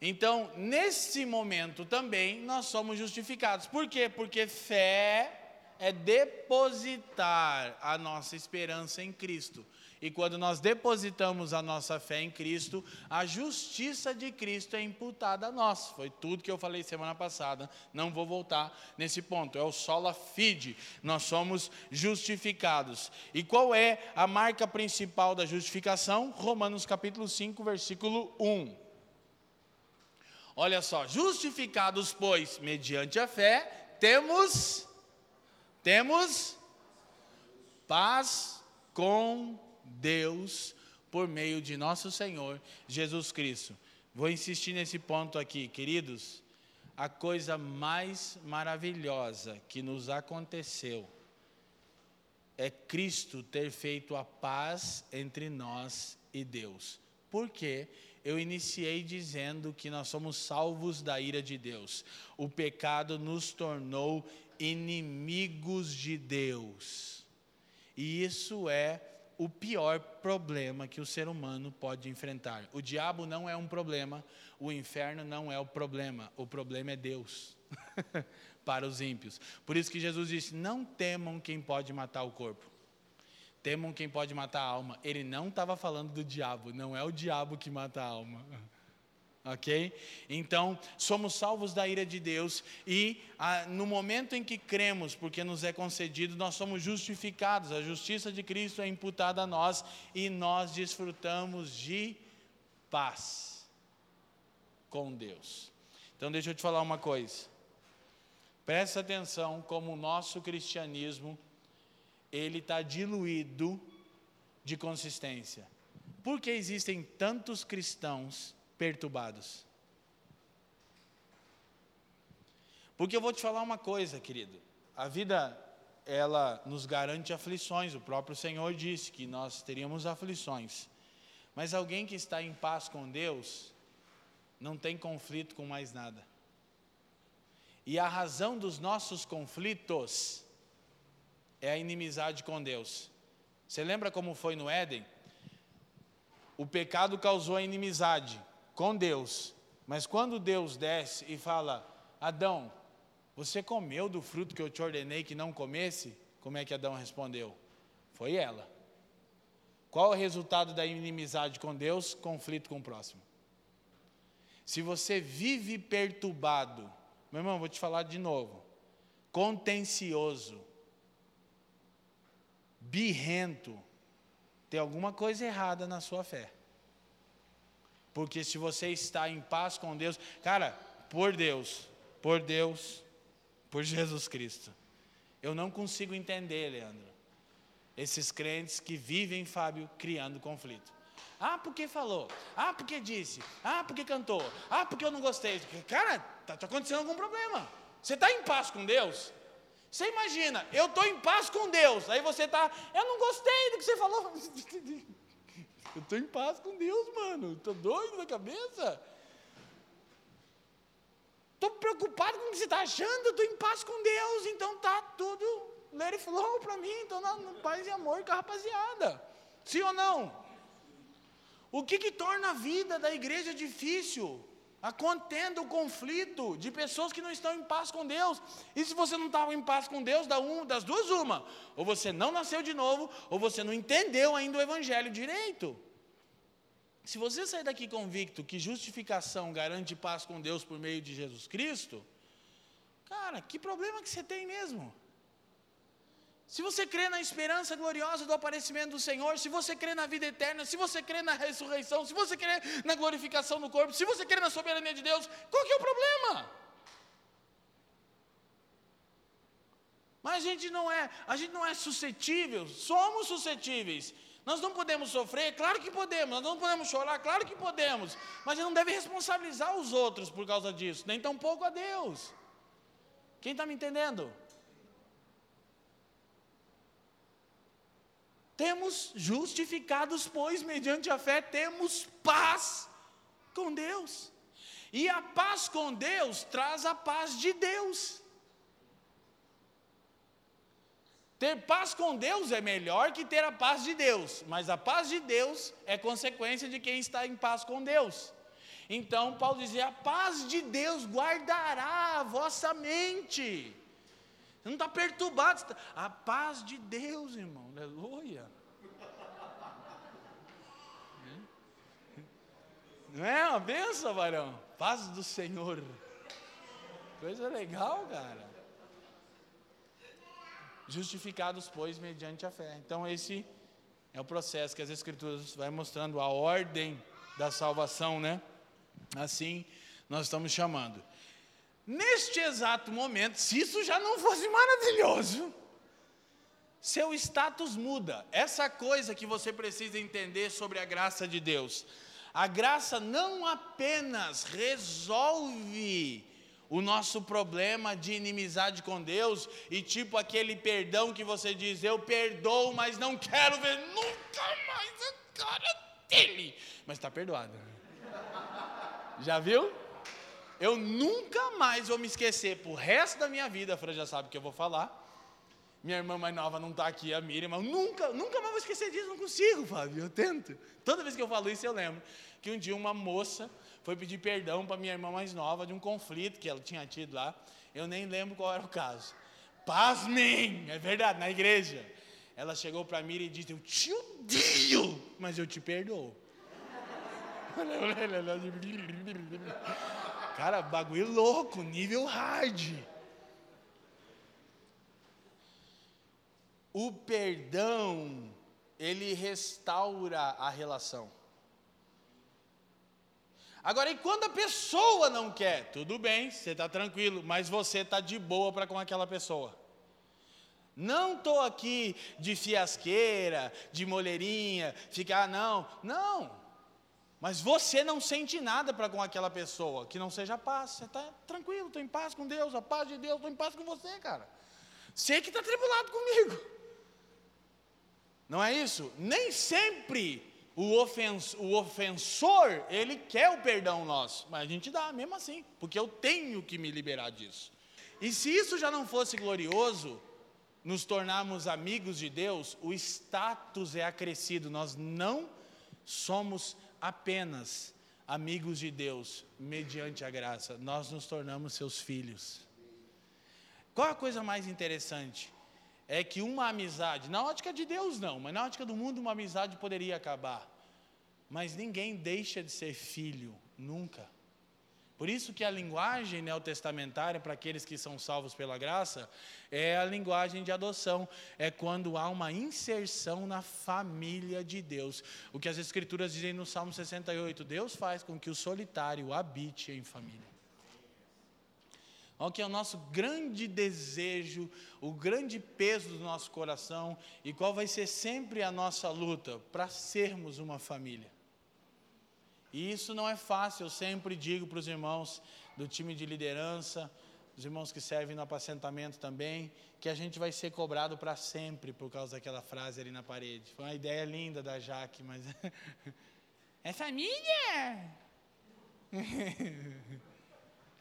Então, nesse momento também, nós somos justificados. Por quê? Porque fé é depositar a nossa esperança em Cristo. E quando nós depositamos a nossa fé em Cristo, a justiça de Cristo é imputada a nós. Foi tudo que eu falei semana passada. Não vou voltar nesse ponto. É o sola fide. Nós somos justificados. E qual é a marca principal da justificação? Romanos capítulo 5, versículo 1. Olha só, justificados, pois, mediante a fé, temos temos paz com Deus por meio de nosso Senhor Jesus Cristo. Vou insistir nesse ponto aqui, queridos. A coisa mais maravilhosa que nos aconteceu é Cristo ter feito a paz entre nós e Deus. Por quê? Eu iniciei dizendo que nós somos salvos da ira de Deus. O pecado nos tornou inimigos de Deus. E isso é o pior problema que o ser humano pode enfrentar. O diabo não é um problema, o inferno não é o problema, o problema é Deus. para os ímpios. Por isso que Jesus disse: Não temam quem pode matar o corpo Temam quem pode matar a alma. Ele não estava falando do diabo, não é o diabo que mata a alma. Ok? Então, somos salvos da ira de Deus e ah, no momento em que cremos, porque nos é concedido, nós somos justificados. A justiça de Cristo é imputada a nós e nós desfrutamos de paz. com Deus. Então deixa eu te falar uma coisa. Presta atenção como o nosso cristianismo ele está diluído de consistência. Por que existem tantos cristãos perturbados? Porque eu vou te falar uma coisa, querido. A vida ela nos garante aflições. O próprio Senhor disse que nós teríamos aflições. Mas alguém que está em paz com Deus não tem conflito com mais nada. E a razão dos nossos conflitos é a inimizade com Deus. Você lembra como foi no Éden? O pecado causou a inimizade com Deus. Mas quando Deus desce e fala: Adão, você comeu do fruto que eu te ordenei que não comesse? Como é que Adão respondeu? Foi ela. Qual é o resultado da inimizade com Deus? Conflito com o próximo. Se você vive perturbado, meu irmão, vou te falar de novo. Contencioso, birrento, tem alguma coisa errada na sua fé. Porque se você está em paz com Deus, cara, por Deus, por Deus, por Jesus Cristo, eu não consigo entender, Leandro, esses crentes que vivem, Fábio, criando conflito. Ah, porque falou? Ah, porque disse? Ah, porque cantou? Ah, porque eu não gostei? Cara, está tá acontecendo algum problema. Você está em paz com Deus? Você imagina, eu estou em paz com Deus, aí você está, eu não gostei do que você falou. Eu estou em paz com Deus, mano. Estou doido na cabeça. Estou preocupado com o que você está achando, estou em paz com Deus, então tá tudo let it flow para mim, estou na, paz e amor com a rapaziada. Sim ou não? O que, que torna a vida da igreja difícil? A o conflito de pessoas que não estão em paz com Deus. E se você não estava em paz com Deus, da um, das duas, uma. Ou você não nasceu de novo, ou você não entendeu ainda o Evangelho direito. Se você sair daqui convicto que justificação garante paz com Deus por meio de Jesus Cristo, cara, que problema que você tem mesmo? Se você crê na esperança gloriosa do aparecimento do Senhor, se você crê na vida eterna, se você crê na ressurreição, se você crê na glorificação do corpo, se você crê na soberania de Deus, qual que é o problema? Mas a gente não é, a gente não é suscetível, somos suscetíveis. Nós não podemos sofrer, claro que podemos, nós não podemos chorar, claro que podemos, mas a gente não deve responsabilizar os outros por causa disso, nem tampouco a Deus. Quem está me entendendo? Temos justificados, pois, mediante a fé, temos paz com Deus. E a paz com Deus traz a paz de Deus. Ter paz com Deus é melhor que ter a paz de Deus, mas a paz de Deus é consequência de quem está em paz com Deus. Então, Paulo dizia: a paz de Deus guardará a vossa mente. Você não está perturbado. Tá... A paz de Deus, irmão. Aleluia. Não é uma benção, varão? Paz do Senhor. Coisa legal, cara. Justificados, pois, mediante a fé. Então, esse é o processo que as Escrituras vai mostrando a ordem da salvação, né? Assim, nós estamos chamando. Neste exato momento, se isso já não fosse maravilhoso, seu status muda. Essa coisa que você precisa entender sobre a graça de Deus. A graça não apenas resolve o nosso problema de inimizade com Deus e tipo aquele perdão que você diz, eu perdoo, mas não quero ver nunca mais a cara dele. Mas está perdoado. Já viu? Eu nunca mais vou me esquecer por resto da minha vida, a Fran já sabe o que eu vou falar. Minha irmã mais nova não está aqui, a Miriam, mas nunca, nunca mais vou esquecer disso, não consigo, Fábio, eu tento. Toda vez que eu falo isso, eu lembro que um dia uma moça foi pedir perdão para minha irmã mais nova de um conflito que ela tinha tido lá. Eu nem lembro qual era o caso. Pasmem! É verdade, na igreja. Ela chegou para mim e disse: Eu te odeio, mas eu te perdoo. Cara, bagulho louco, nível hard. O perdão, ele restaura a relação. Agora, e quando a pessoa não quer? Tudo bem, você está tranquilo, mas você está de boa para com aquela pessoa. Não estou aqui de fiasqueira, de molheirinha, ficar, não, não. Mas você não sente nada para com aquela pessoa que não seja paz. Você está tranquilo, estou em paz com Deus, a paz de Deus, estou em paz com você, cara. Sei que está tribulado comigo. Não é isso? Nem sempre o, ofens, o ofensor, ele quer o perdão nosso, mas a gente dá mesmo assim, porque eu tenho que me liberar disso. E se isso já não fosse glorioso, nos tornarmos amigos de Deus, o status é acrescido, nós não somos apenas amigos de Deus mediante a graça, nós nos tornamos seus filhos. Qual a coisa mais interessante? É que uma amizade, na ótica de Deus não, mas na ótica do mundo uma amizade poderia acabar. Mas ninguém deixa de ser filho, nunca. Por isso que a linguagem neotestamentária para aqueles que são salvos pela graça é a linguagem de adoção, é quando há uma inserção na família de Deus. O que as escrituras dizem no Salmo 68, Deus faz com que o solitário habite em família. Qual que é o nosso grande desejo, o grande peso do nosso coração e qual vai ser sempre a nossa luta para sermos uma família? E isso não é fácil, eu sempre digo para os irmãos do time de liderança, os irmãos que servem no apacentamento também, que a gente vai ser cobrado para sempre por causa daquela frase ali na parede. Foi uma ideia linda da Jaque, mas. é família!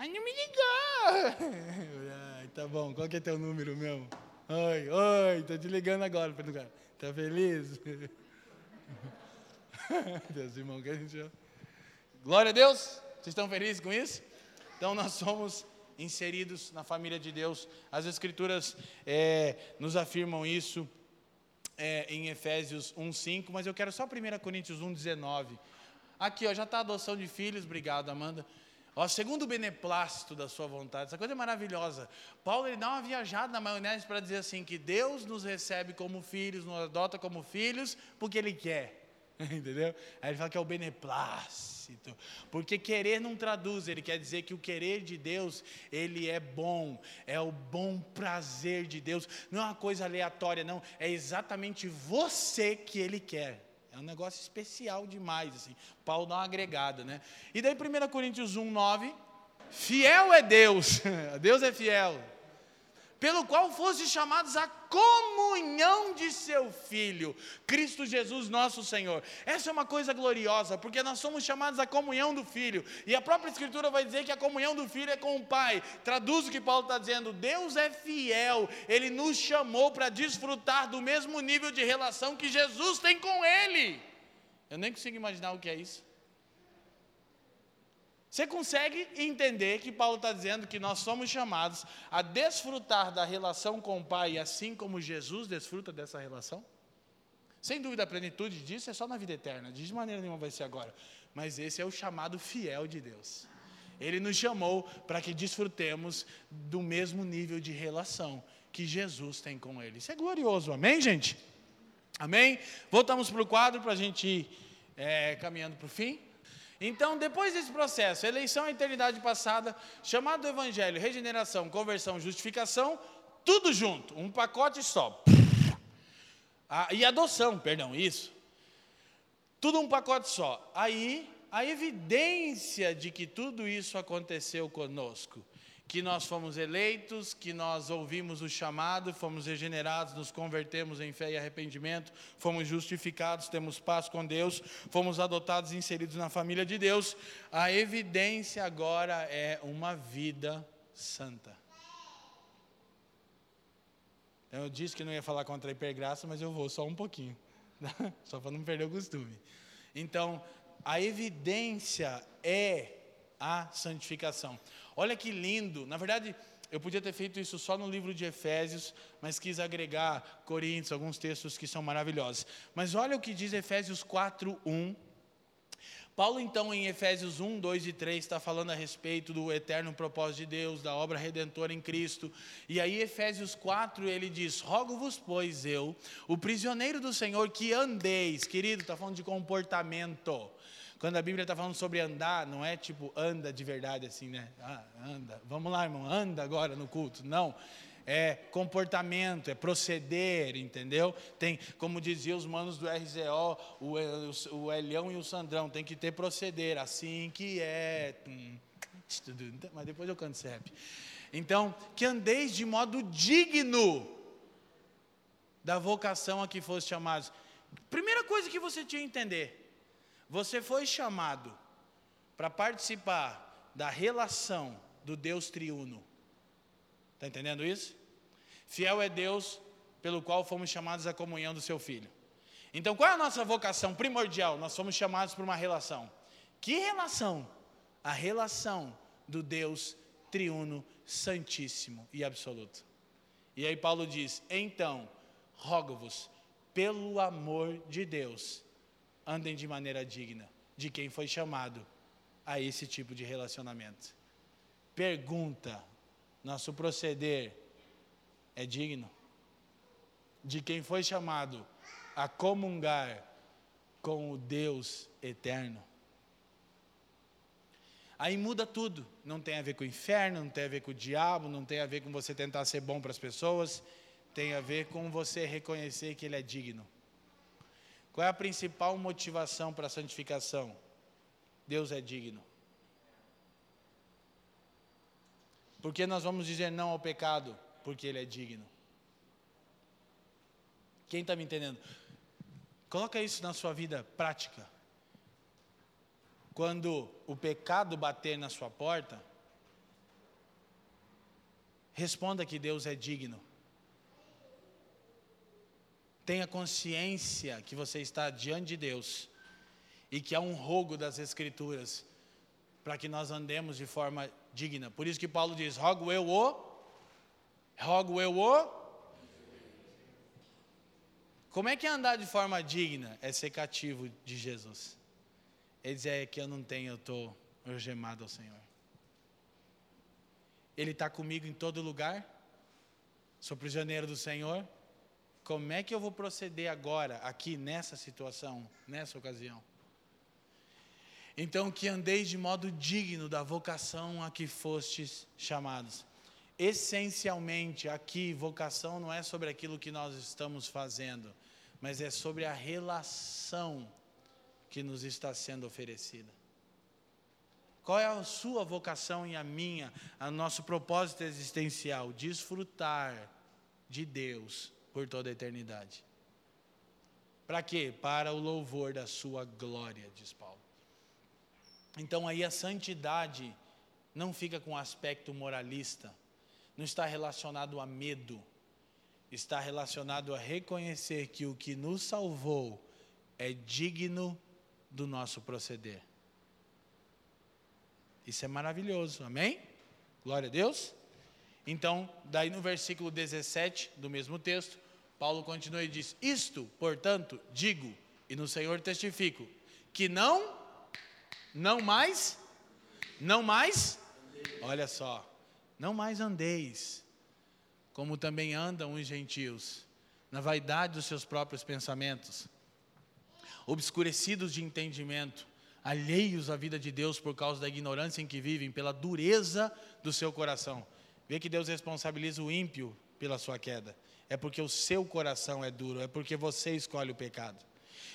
Ai, não me ligou! Ai, tá bom, qual que é teu número mesmo? Oi, oi, tô te ligando agora lugar. Tá feliz? Deus, irmão, que a gente. Glória a Deus. Vocês estão felizes com isso? Então nós somos inseridos na família de Deus. As Escrituras é, nos afirmam isso é, em Efésios 1,5, mas eu quero só 1 Coríntios 1,19. Aqui, ó, já está a adoção de filhos, obrigado, Amanda. Ó, segundo o beneplácito da sua vontade, essa coisa é maravilhosa. Paulo ele dá uma viajada na maionese para dizer assim: que Deus nos recebe como filhos, nos adota como filhos, porque Ele quer. Entendeu? Aí ele fala que é o beneplácito. Porque querer não traduz, ele quer dizer que o querer de Deus, ele é bom, é o bom prazer de Deus. Não é uma coisa aleatória, não. É exatamente você que ele quer. É um negócio especial demais, assim. Paulo dá uma agregada, né? E daí 1 Coríntios 1, 9. Fiel é Deus, Deus é fiel pelo qual foste chamados à comunhão de seu Filho, Cristo Jesus nosso Senhor. Essa é uma coisa gloriosa, porque nós somos chamados à comunhão do Filho, e a própria Escritura vai dizer que a comunhão do Filho é com o Pai. Traduz o que Paulo está dizendo: Deus é fiel, Ele nos chamou para desfrutar do mesmo nível de relação que Jesus tem com Ele. Eu nem consigo imaginar o que é isso. Você consegue entender que Paulo está dizendo que nós somos chamados a desfrutar da relação com o Pai, assim como Jesus desfruta dessa relação? Sem dúvida, a plenitude disso é só na vida eterna, de maneira nenhuma vai ser agora. Mas esse é o chamado fiel de Deus. Ele nos chamou para que desfrutemos do mesmo nível de relação que Jesus tem com Ele. Isso é glorioso, amém, gente? Amém? Voltamos para o quadro para a gente ir é, caminhando para o fim. Então, depois desse processo, eleição à eternidade passada, chamado evangelho, regeneração, conversão, justificação, tudo junto, um pacote só. Ah, e adoção, perdão, isso. Tudo um pacote só. Aí, a evidência de que tudo isso aconteceu conosco que nós fomos eleitos, que nós ouvimos o chamado, fomos regenerados, nos convertemos em fé e arrependimento, fomos justificados, temos paz com Deus, fomos adotados e inseridos na família de Deus. A evidência agora é uma vida santa. Então, eu disse que não ia falar contra a hipergraça, mas eu vou só um pouquinho, só para não perder o costume. Então, a evidência é a santificação. Olha que lindo. Na verdade, eu podia ter feito isso só no livro de Efésios, mas quis agregar Coríntios, alguns textos que são maravilhosos. Mas olha o que diz Efésios 4, 1. Paulo, então, em Efésios 1, 2 e 3, está falando a respeito do eterno propósito de Deus, da obra redentora em Cristo. E aí, Efésios 4, ele diz: Rogo-vos, pois eu, o prisioneiro do Senhor, que andeis, querido, está falando de comportamento Quando a Bíblia está falando sobre andar, não é tipo anda de verdade assim, né? Ah, anda. Vamos lá, irmão, anda agora no culto. Não. É comportamento, é proceder, entendeu? Tem, como diziam os manos do RZO, o, o, o Elião e o Sandrão, tem que ter proceder, assim que é. Mas depois eu canto CEP. Então, que andeis de modo digno da vocação a que foste chamados. Primeira coisa que você tinha que entender: você foi chamado para participar da relação do Deus triuno. Está entendendo isso? Fiel é Deus pelo qual fomos chamados à comunhão do seu Filho. Então, qual é a nossa vocação primordial? Nós fomos chamados para uma relação. Que relação? A relação do Deus triuno, santíssimo e absoluto. E aí Paulo diz: Então, rogo-vos, pelo amor de Deus, andem de maneira digna de quem foi chamado a esse tipo de relacionamento. Pergunta: nosso proceder é digno? De quem foi chamado a comungar com o Deus eterno? Aí muda tudo. Não tem a ver com o inferno, não tem a ver com o diabo, não tem a ver com você tentar ser bom para as pessoas, tem a ver com você reconhecer que Ele é digno. Qual é a principal motivação para a santificação? Deus é digno. Por que nós vamos dizer não ao pecado? Porque ele é digno. Quem está me entendendo? Coloca isso na sua vida prática. Quando o pecado bater na sua porta, responda que Deus é digno. Tenha consciência que você está diante de Deus e que há um rogo das Escrituras para que nós andemos de forma digna. Por isso que Paulo diz: rogo eu o, rogo eu o. Como é que é andar de forma digna? É ser cativo de Jesus. Ele diz: é que eu não tenho, eu estou algemado ao Senhor. Ele está comigo em todo lugar, sou prisioneiro do Senhor. Como é que eu vou proceder agora, aqui, nessa situação, nessa ocasião? Então, que andeis de modo digno da vocação a que fostes chamados. Essencialmente, aqui, vocação não é sobre aquilo que nós estamos fazendo, mas é sobre a relação que nos está sendo oferecida. Qual é a sua vocação e a minha, a nosso propósito existencial? Desfrutar de Deus por toda a eternidade. Para quê? Para o louvor da sua glória, diz Paulo. Então aí a santidade não fica com aspecto moralista, não está relacionado a medo, está relacionado a reconhecer que o que nos salvou é digno do nosso proceder. Isso é maravilhoso, amém? Glória a Deus. Então, daí no versículo 17 do mesmo texto, Paulo continua e diz: Isto, portanto, digo, e no Senhor testifico, que não, não mais, não mais, olha só, não mais andeis, como também andam os gentios, na vaidade dos seus próprios pensamentos, obscurecidos de entendimento, alheios à vida de Deus por causa da ignorância em que vivem, pela dureza do seu coração Vê que Deus responsabiliza o ímpio pela sua queda. É porque o seu coração é duro, é porque você escolhe o pecado.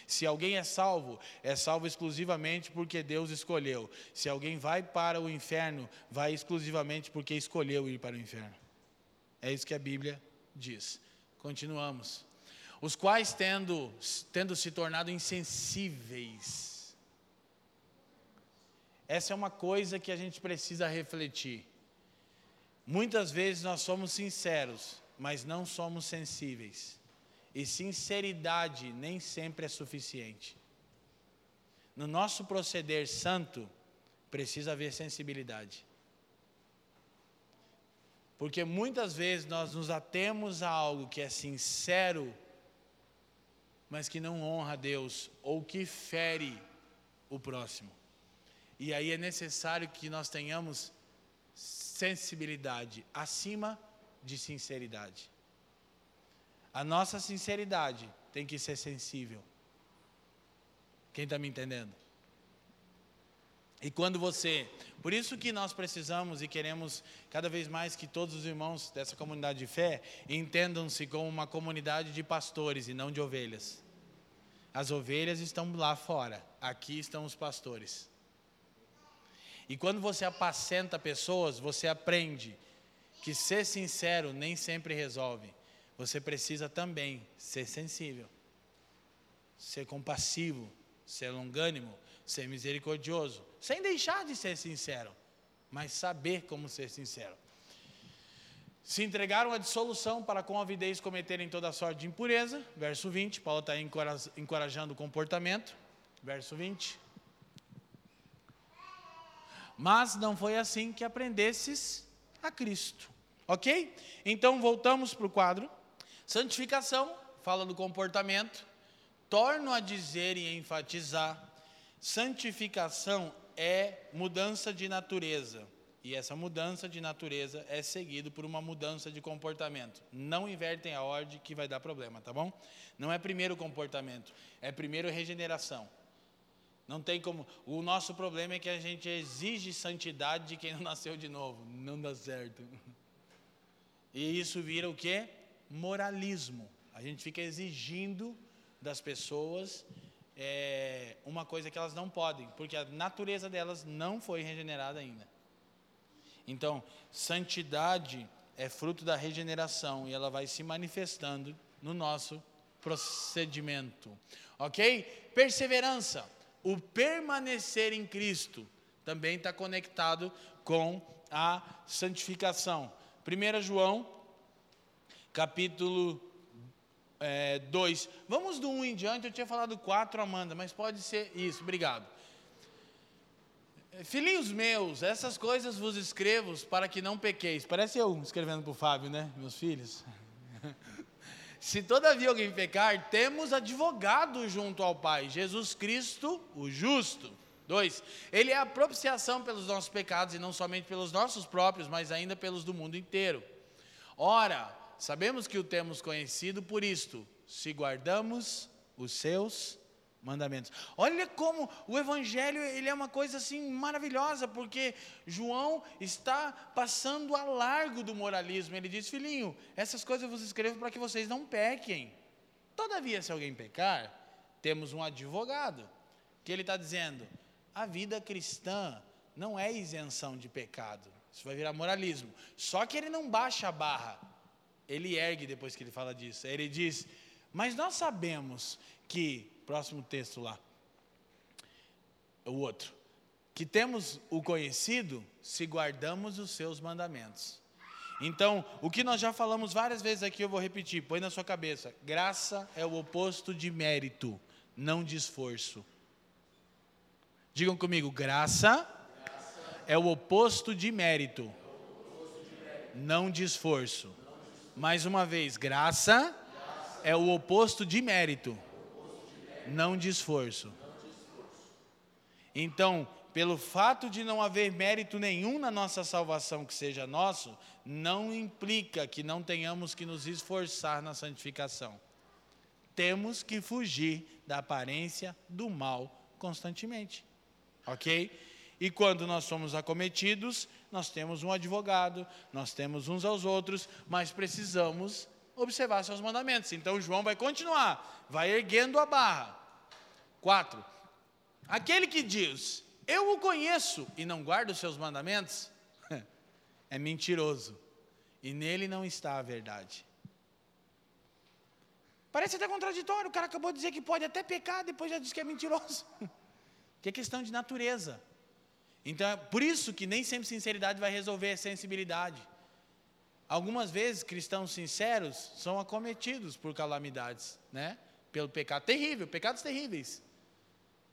Se alguém é salvo, é salvo exclusivamente porque Deus escolheu. Se alguém vai para o inferno, vai exclusivamente porque escolheu ir para o inferno. É isso que a Bíblia diz. Continuamos. Os quais, tendo, tendo se tornado insensíveis. Essa é uma coisa que a gente precisa refletir. Muitas vezes nós somos sinceros, mas não somos sensíveis. E sinceridade nem sempre é suficiente. No nosso proceder santo, precisa haver sensibilidade. Porque muitas vezes nós nos atemos a algo que é sincero, mas que não honra a Deus, ou que fere o próximo. E aí é necessário que nós tenhamos sensibilidade acima de sinceridade. A nossa sinceridade tem que ser sensível. Quem está me entendendo? E quando você. Por isso que nós precisamos e queremos cada vez mais que todos os irmãos dessa comunidade de fé entendam-se como uma comunidade de pastores e não de ovelhas. As ovelhas estão lá fora, aqui estão os pastores. E quando você apacenta pessoas, você aprende que ser sincero nem sempre resolve. Você precisa também ser sensível, ser compassivo, ser longânimo, ser misericordioso, sem deixar de ser sincero, mas saber como ser sincero. Se entregaram à dissolução para com avidez cometerem toda sorte de impureza. Verso 20, Paulo está encorajando o comportamento. Verso 20. Mas não foi assim que aprendesses a Cristo. Ok? Então voltamos para o quadro. Santificação, fala do comportamento. Torno a dizer e enfatizar: santificação é mudança de natureza. E essa mudança de natureza é seguido por uma mudança de comportamento. Não invertem a ordem que vai dar problema, tá bom? Não é primeiro comportamento, é primeiro regeneração. Não tem como. O nosso problema é que a gente exige santidade de quem não nasceu de novo. Não dá certo. E isso vira o quê? Moralismo. A gente fica exigindo das pessoas é, uma coisa que elas não podem, porque a natureza delas não foi regenerada ainda. Então, santidade é fruto da regeneração e ela vai se manifestando no nosso procedimento. Ok? Perseverança. O permanecer em Cristo também está conectado com a santificação. 1 João, capítulo 2. É, Vamos do 1 um em diante, eu tinha falado 4, Amanda, mas pode ser isso, obrigado. Filhinhos meus, essas coisas vos escrevo para que não pequeis. Parece eu escrevendo para o Fábio, né? Meus filhos. Se todavia alguém pecar, temos advogado junto ao Pai, Jesus Cristo, o justo. 2. Ele é a propiciação pelos nossos pecados, e não somente pelos nossos próprios, mas ainda pelos do mundo inteiro. Ora, sabemos que o temos conhecido por isto, se guardamos os seus mandamentos. Olha como o evangelho ele é uma coisa assim maravilhosa, porque João está passando a largo do moralismo. Ele diz: "Filhinho, essas coisas eu vos escrevo para que vocês não pequem. Todavia, se alguém pecar, temos um advogado, que ele está dizendo: a vida cristã não é isenção de pecado. Isso vai virar moralismo. Só que ele não baixa a barra. Ele ergue depois que ele fala disso. Ele diz: Mas nós sabemos que Próximo texto lá. O outro. Que temos o conhecido se guardamos os seus mandamentos. Então, o que nós já falamos várias vezes aqui, eu vou repetir, põe na sua cabeça. Graça é o oposto de mérito, não de esforço. Digam comigo, graça, graça. é o oposto de mérito, oposto de mérito. não de esforço. Mais uma vez, graça, graça. é o oposto de mérito não de esforço. Então, pelo fato de não haver mérito nenhum na nossa salvação que seja nosso, não implica que não tenhamos que nos esforçar na santificação. Temos que fugir da aparência do mal constantemente. Ok? E quando nós somos acometidos, nós temos um advogado, nós temos uns aos outros, mas precisamos observar seus mandamentos. Então João vai continuar, vai erguendo a barra. 4. Aquele que diz, eu o conheço e não guarda os seus mandamentos, é mentiroso. E nele não está a verdade. Parece até contraditório, o cara acabou de dizer que pode até pecar, depois já diz que é mentiroso. que é questão de natureza. Então, é por isso que nem sempre sinceridade vai resolver a sensibilidade. Algumas vezes cristãos sinceros são acometidos por calamidades, né? Pelo pecado terrível, pecados terríveis.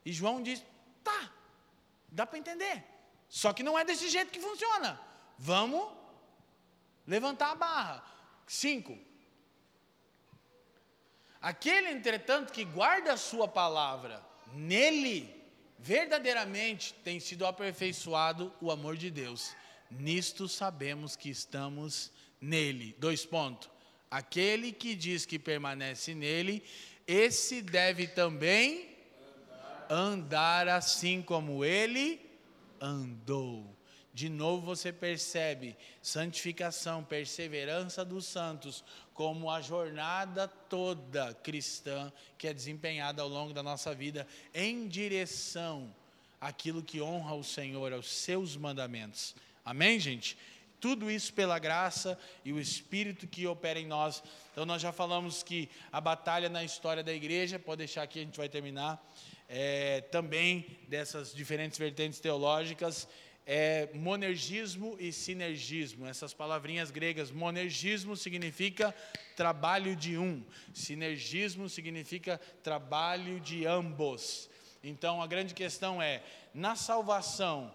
E João diz: tá, dá para entender. Só que não é desse jeito que funciona. Vamos levantar a barra. Cinco. Aquele, entretanto, que guarda a sua palavra, nele verdadeiramente tem sido aperfeiçoado o amor de Deus. Nisto sabemos que estamos nele. Dois pontos. Aquele que diz que permanece nele, esse deve também andar assim como ele andou. De novo você percebe santificação, perseverança dos santos como a jornada toda cristã que é desempenhada ao longo da nossa vida em direção àquilo que honra o Senhor, aos seus mandamentos. Amém, gente? Tudo isso pela graça e o Espírito que opera em nós. Então, nós já falamos que a batalha na história da igreja, pode deixar aqui, a gente vai terminar, é, também dessas diferentes vertentes teológicas, é monergismo e sinergismo. Essas palavrinhas gregas, monergismo significa trabalho de um, sinergismo significa trabalho de ambos. Então a grande questão é: na salvação,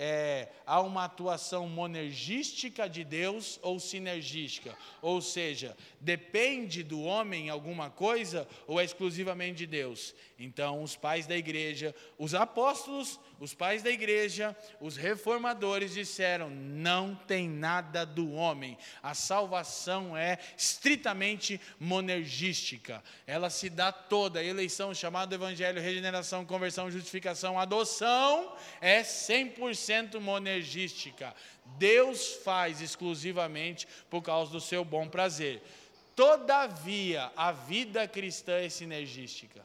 é, há uma atuação monergística de Deus ou sinergística? Ou seja, depende do homem alguma coisa ou é exclusivamente de Deus? Então, os pais da igreja, os apóstolos, os pais da igreja, os reformadores disseram: não tem nada do homem. A salvação é estritamente monergística. Ela se dá toda. Eleição, chamado evangelho, regeneração, conversão, justificação, adoção, é 100% monergística. Deus faz exclusivamente por causa do seu bom prazer. Todavia, a vida cristã é sinergística.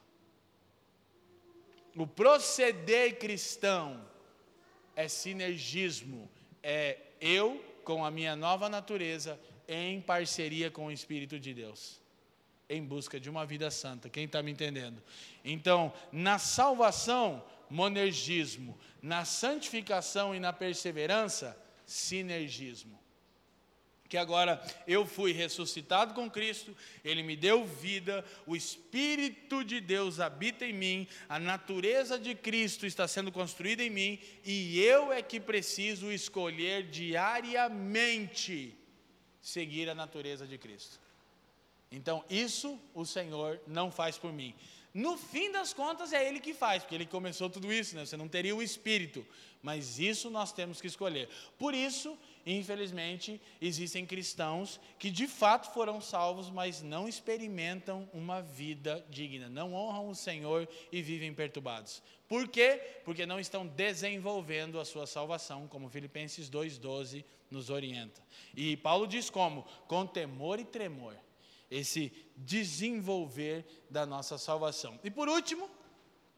O proceder cristão é sinergismo, é eu com a minha nova natureza em parceria com o Espírito de Deus, em busca de uma vida santa. Quem está me entendendo? Então, na salvação, monergismo, na santificação e na perseverança, sinergismo que agora eu fui ressuscitado com Cristo, Ele me deu vida, o Espírito de Deus habita em mim, a natureza de Cristo está sendo construída em mim, e eu é que preciso escolher diariamente seguir a natureza de Cristo. Então, isso o Senhor não faz por mim. No fim das contas, é Ele que faz, porque Ele começou tudo isso, né? você não teria o Espírito, mas isso nós temos que escolher. Por isso, infelizmente, existem cristãos que de fato foram salvos, mas não experimentam uma vida digna, não honram o Senhor e vivem perturbados. Por quê? Porque não estão desenvolvendo a sua salvação, como Filipenses 2,12 nos orienta. E Paulo diz como? Com temor e tremor. Esse desenvolver da nossa salvação. E por último,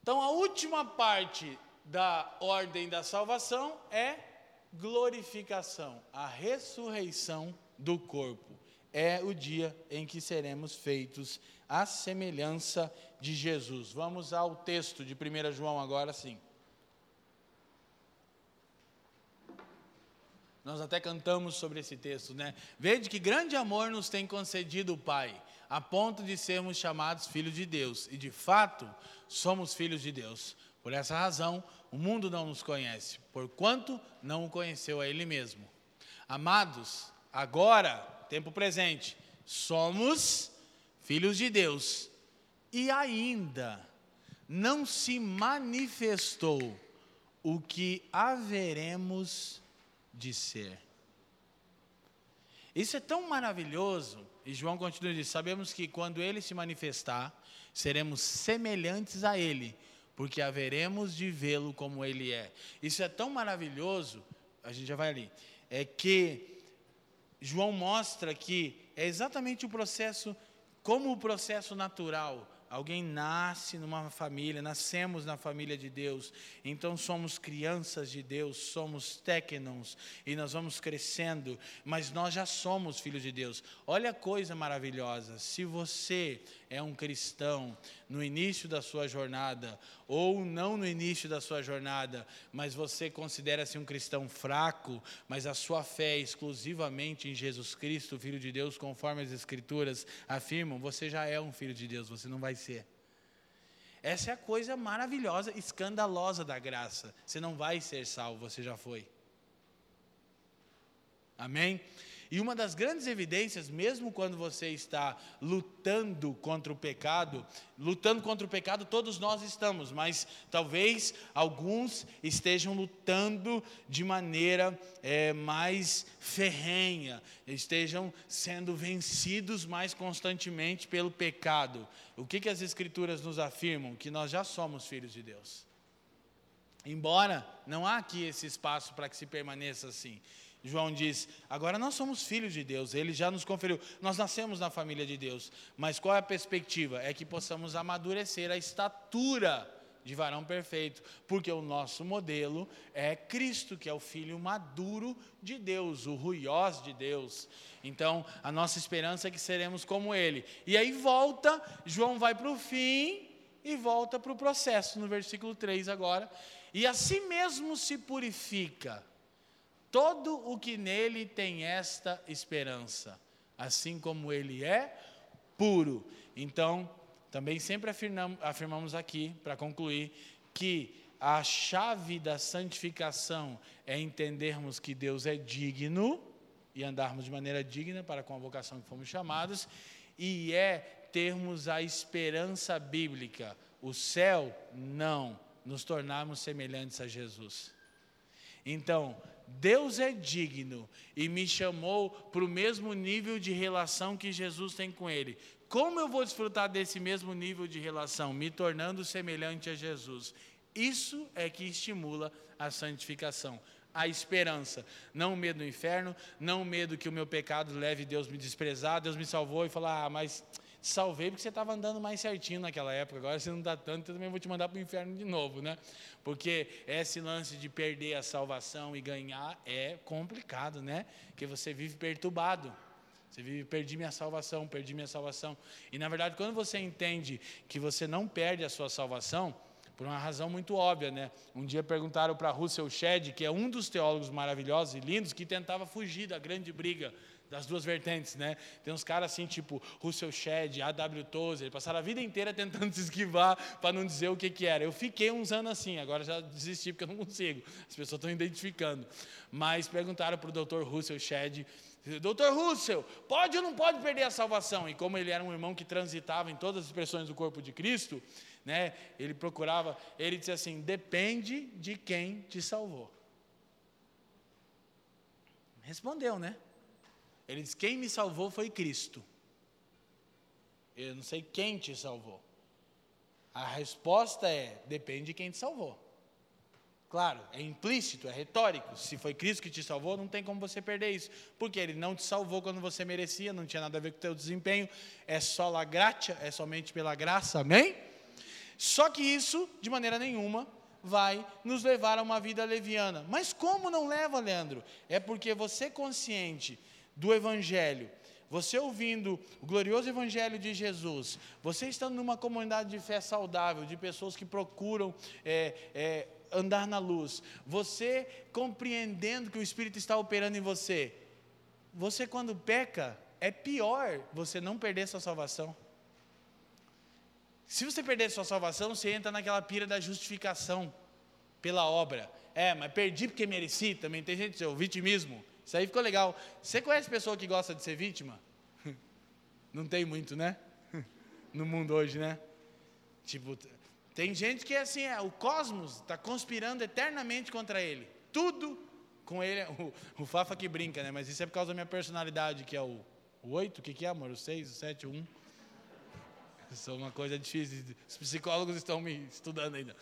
então a última parte da ordem da salvação é glorificação, a ressurreição do corpo. É o dia em que seremos feitos à semelhança de Jesus. Vamos ao texto de 1 João agora sim. Nós até cantamos sobre esse texto, né? Vede que grande amor nos tem concedido o Pai, a ponto de sermos chamados filhos de Deus. E de fato, somos filhos de Deus. Por essa razão, o mundo não nos conhece, porquanto não o conheceu a Ele mesmo. Amados, agora, tempo presente, somos filhos de Deus e ainda não se manifestou o que haveremos de ser. Isso é tão maravilhoso, e João continua diz: sabemos que quando ele se manifestar, seremos semelhantes a ele, porque haveremos de vê-lo como ele é. Isso é tão maravilhoso, a gente já vai ali, é que João mostra que é exatamente o processo, como o processo natural Alguém nasce numa família, nascemos na família de Deus, então somos crianças de Deus, somos técnons, e nós vamos crescendo, mas nós já somos filhos de Deus. Olha a coisa maravilhosa: se você é um cristão no início da sua jornada, ou não no início da sua jornada, mas você considera-se um cristão fraco, mas a sua fé é exclusivamente em Jesus Cristo, Filho de Deus, conforme as Escrituras afirmam, você já é um filho de Deus, você não vai ser. Essa é a coisa maravilhosa, escandalosa da graça. Você não vai ser salvo, você já foi. Amém? E uma das grandes evidências, mesmo quando você está lutando contra o pecado, lutando contra o pecado todos nós estamos, mas talvez alguns estejam lutando de maneira é, mais ferrenha, estejam sendo vencidos mais constantemente pelo pecado. O que, que as Escrituras nos afirmam? Que nós já somos filhos de Deus. Embora não há aqui esse espaço para que se permaneça assim. João diz: agora nós somos filhos de Deus, ele já nos conferiu, nós nascemos na família de Deus, mas qual é a perspectiva? É que possamos amadurecer a estatura de varão perfeito, porque o nosso modelo é Cristo, que é o filho maduro de Deus, o ruiós de Deus. Então, a nossa esperança é que seremos como ele. E aí volta, João vai para o fim e volta para o processo, no versículo 3 agora. E assim mesmo se purifica todo o que nele tem esta esperança, assim como ele é puro. Então, também sempre afirmamos, afirmamos aqui, para concluir, que a chave da santificação é entendermos que Deus é digno e andarmos de maneira digna para com a vocação que fomos chamados, e é termos a esperança bíblica, o céu, não, nos tornarmos semelhantes a Jesus. Então, Deus é digno e me chamou para o mesmo nível de relação que Jesus tem com Ele. Como eu vou desfrutar desse mesmo nível de relação? Me tornando semelhante a Jesus. Isso é que estimula a santificação, a esperança. Não o medo do inferno, não o medo que o meu pecado leve Deus me desprezar, Deus me salvou e falar, ah, mas salvei porque você estava andando mais certinho naquela época, agora você não dá tanto, eu também vou te mandar para o inferno de novo, né? Porque esse lance de perder a salvação e ganhar é complicado, né? Porque você vive perturbado. Você vive, perdi minha salvação, perdi minha salvação. E na verdade, quando você entende que você não perde a sua salvação, por uma razão muito óbvia, né? Um dia perguntaram para Russell Shedd, que é um dos teólogos maravilhosos e lindos, que tentava fugir da grande briga das duas vertentes, né? Tem uns caras assim, tipo Russell Shedd, A.W. Tozer, passaram a vida inteira tentando se esquivar para não dizer o que, que era. Eu fiquei uns anos assim, agora já desisti porque eu não consigo. As pessoas estão identificando. Mas perguntaram para o Dr. Russell Shedd Doutor Russell, pode ou não pode perder a salvação? E como ele era um irmão que transitava em todas as expressões do corpo de Cristo, né, ele procurava, ele disse assim: depende de quem te salvou. Respondeu, né? Ele disse: quem me salvou foi Cristo. Eu não sei quem te salvou. A resposta é: depende de quem te salvou. Claro, é implícito, é retórico. Se foi Cristo que te salvou, não tem como você perder isso. Porque Ele não te salvou quando você merecia, não tinha nada a ver com o teu desempenho. É só la gratia, é somente pela graça, amém? Só que isso, de maneira nenhuma, vai nos levar a uma vida leviana. Mas como não leva, Leandro? É porque você consciente do Evangelho, você ouvindo o glorioso Evangelho de Jesus, você estando numa comunidade de fé saudável, de pessoas que procuram é, é, andar na luz, você compreendendo que o Espírito está operando em você, você quando peca, é pior você não perder sua salvação. Se você perder sua salvação, você entra naquela pira da justificação pela obra. É, mas perdi porque mereci também. Tem gente, o vitimismo. Isso aí ficou legal. Você conhece pessoa que gosta de ser vítima? Não tem muito, né? No mundo hoje, né? Tipo, tem gente que é assim, é, o cosmos está conspirando eternamente contra ele. Tudo com ele. O, o, Fafa que brinca, né? Mas isso é por causa da minha personalidade, que é o, o 8, o que, que é, amor? O 6, o 7, o 1. Isso é uma coisa difícil. Os psicólogos estão me estudando ainda.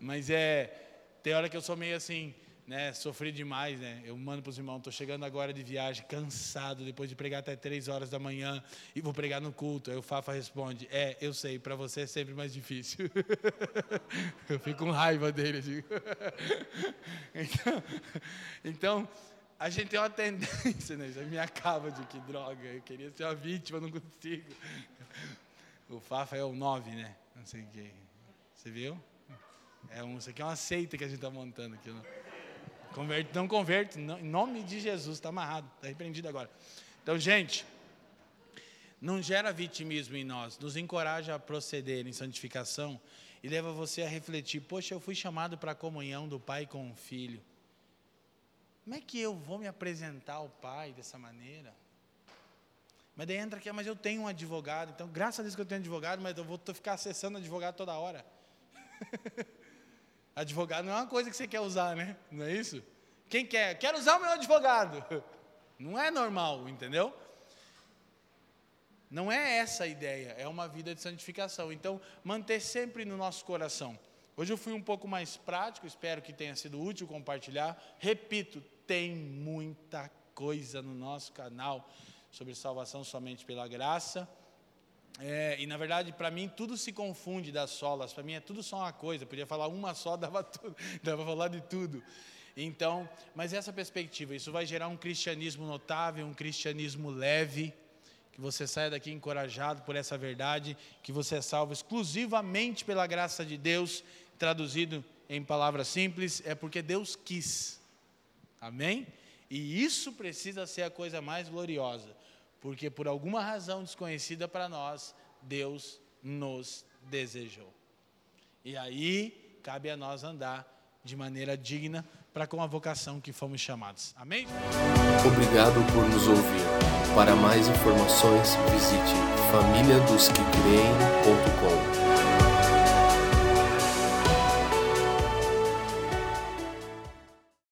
Mas é. Tem hora que eu sou meio assim né, sofri demais, né? Eu mando para os irmãos, estou chegando agora de viagem, cansado, depois de pregar até três horas da manhã, e vou pregar no culto. Aí o Fafa responde, é, eu sei, para você é sempre mais difícil. eu fico com raiva dele. Digo. então, então, a gente tem uma tendência, né? Isso me acaba de que droga, eu queria ser uma vítima, não consigo. O Fafa é o nove, né? Não sei o que. Você viu? É um, isso aqui é uma seita que a gente está montando aqui. Não? Converte, não converte, não, em nome de Jesus, está amarrado, está repreendido agora. Então, gente, não gera vitimismo em nós, nos encoraja a proceder em santificação e leva você a refletir: poxa, eu fui chamado para a comunhão do Pai com o Filho. Como é que eu vou me apresentar ao Pai dessa maneira? Mas daí entra aqui, mas eu tenho um advogado, então graças a Deus que eu tenho um advogado, mas eu vou ficar acessando advogado toda hora. Advogado não é uma coisa que você quer usar, né? Não é isso? Quem quer? Quero usar o meu advogado. Não é normal, entendeu? Não é essa a ideia, é uma vida de santificação. Então, manter sempre no nosso coração. Hoje eu fui um pouco mais prático, espero que tenha sido útil compartilhar. Repito, tem muita coisa no nosso canal sobre salvação somente pela graça. É, e na verdade, para mim, tudo se confunde das solas. Para mim é tudo só uma coisa. podia falar uma só, dava tudo, dava falar de tudo. Então, mas essa perspectiva, isso vai gerar um cristianismo notável, um cristianismo leve, que você saia daqui encorajado por essa verdade, que você é salvo exclusivamente pela graça de Deus, traduzido em palavras simples, é porque Deus quis. Amém? E isso precisa ser a coisa mais gloriosa, porque por alguma razão desconhecida para nós, Deus nos desejou. E aí cabe a nós andar de maneira digna para com a vocação que fomos chamados. Amém? Obrigado por nos ouvir. Para mais informações, visite famíliadosquecreem.com.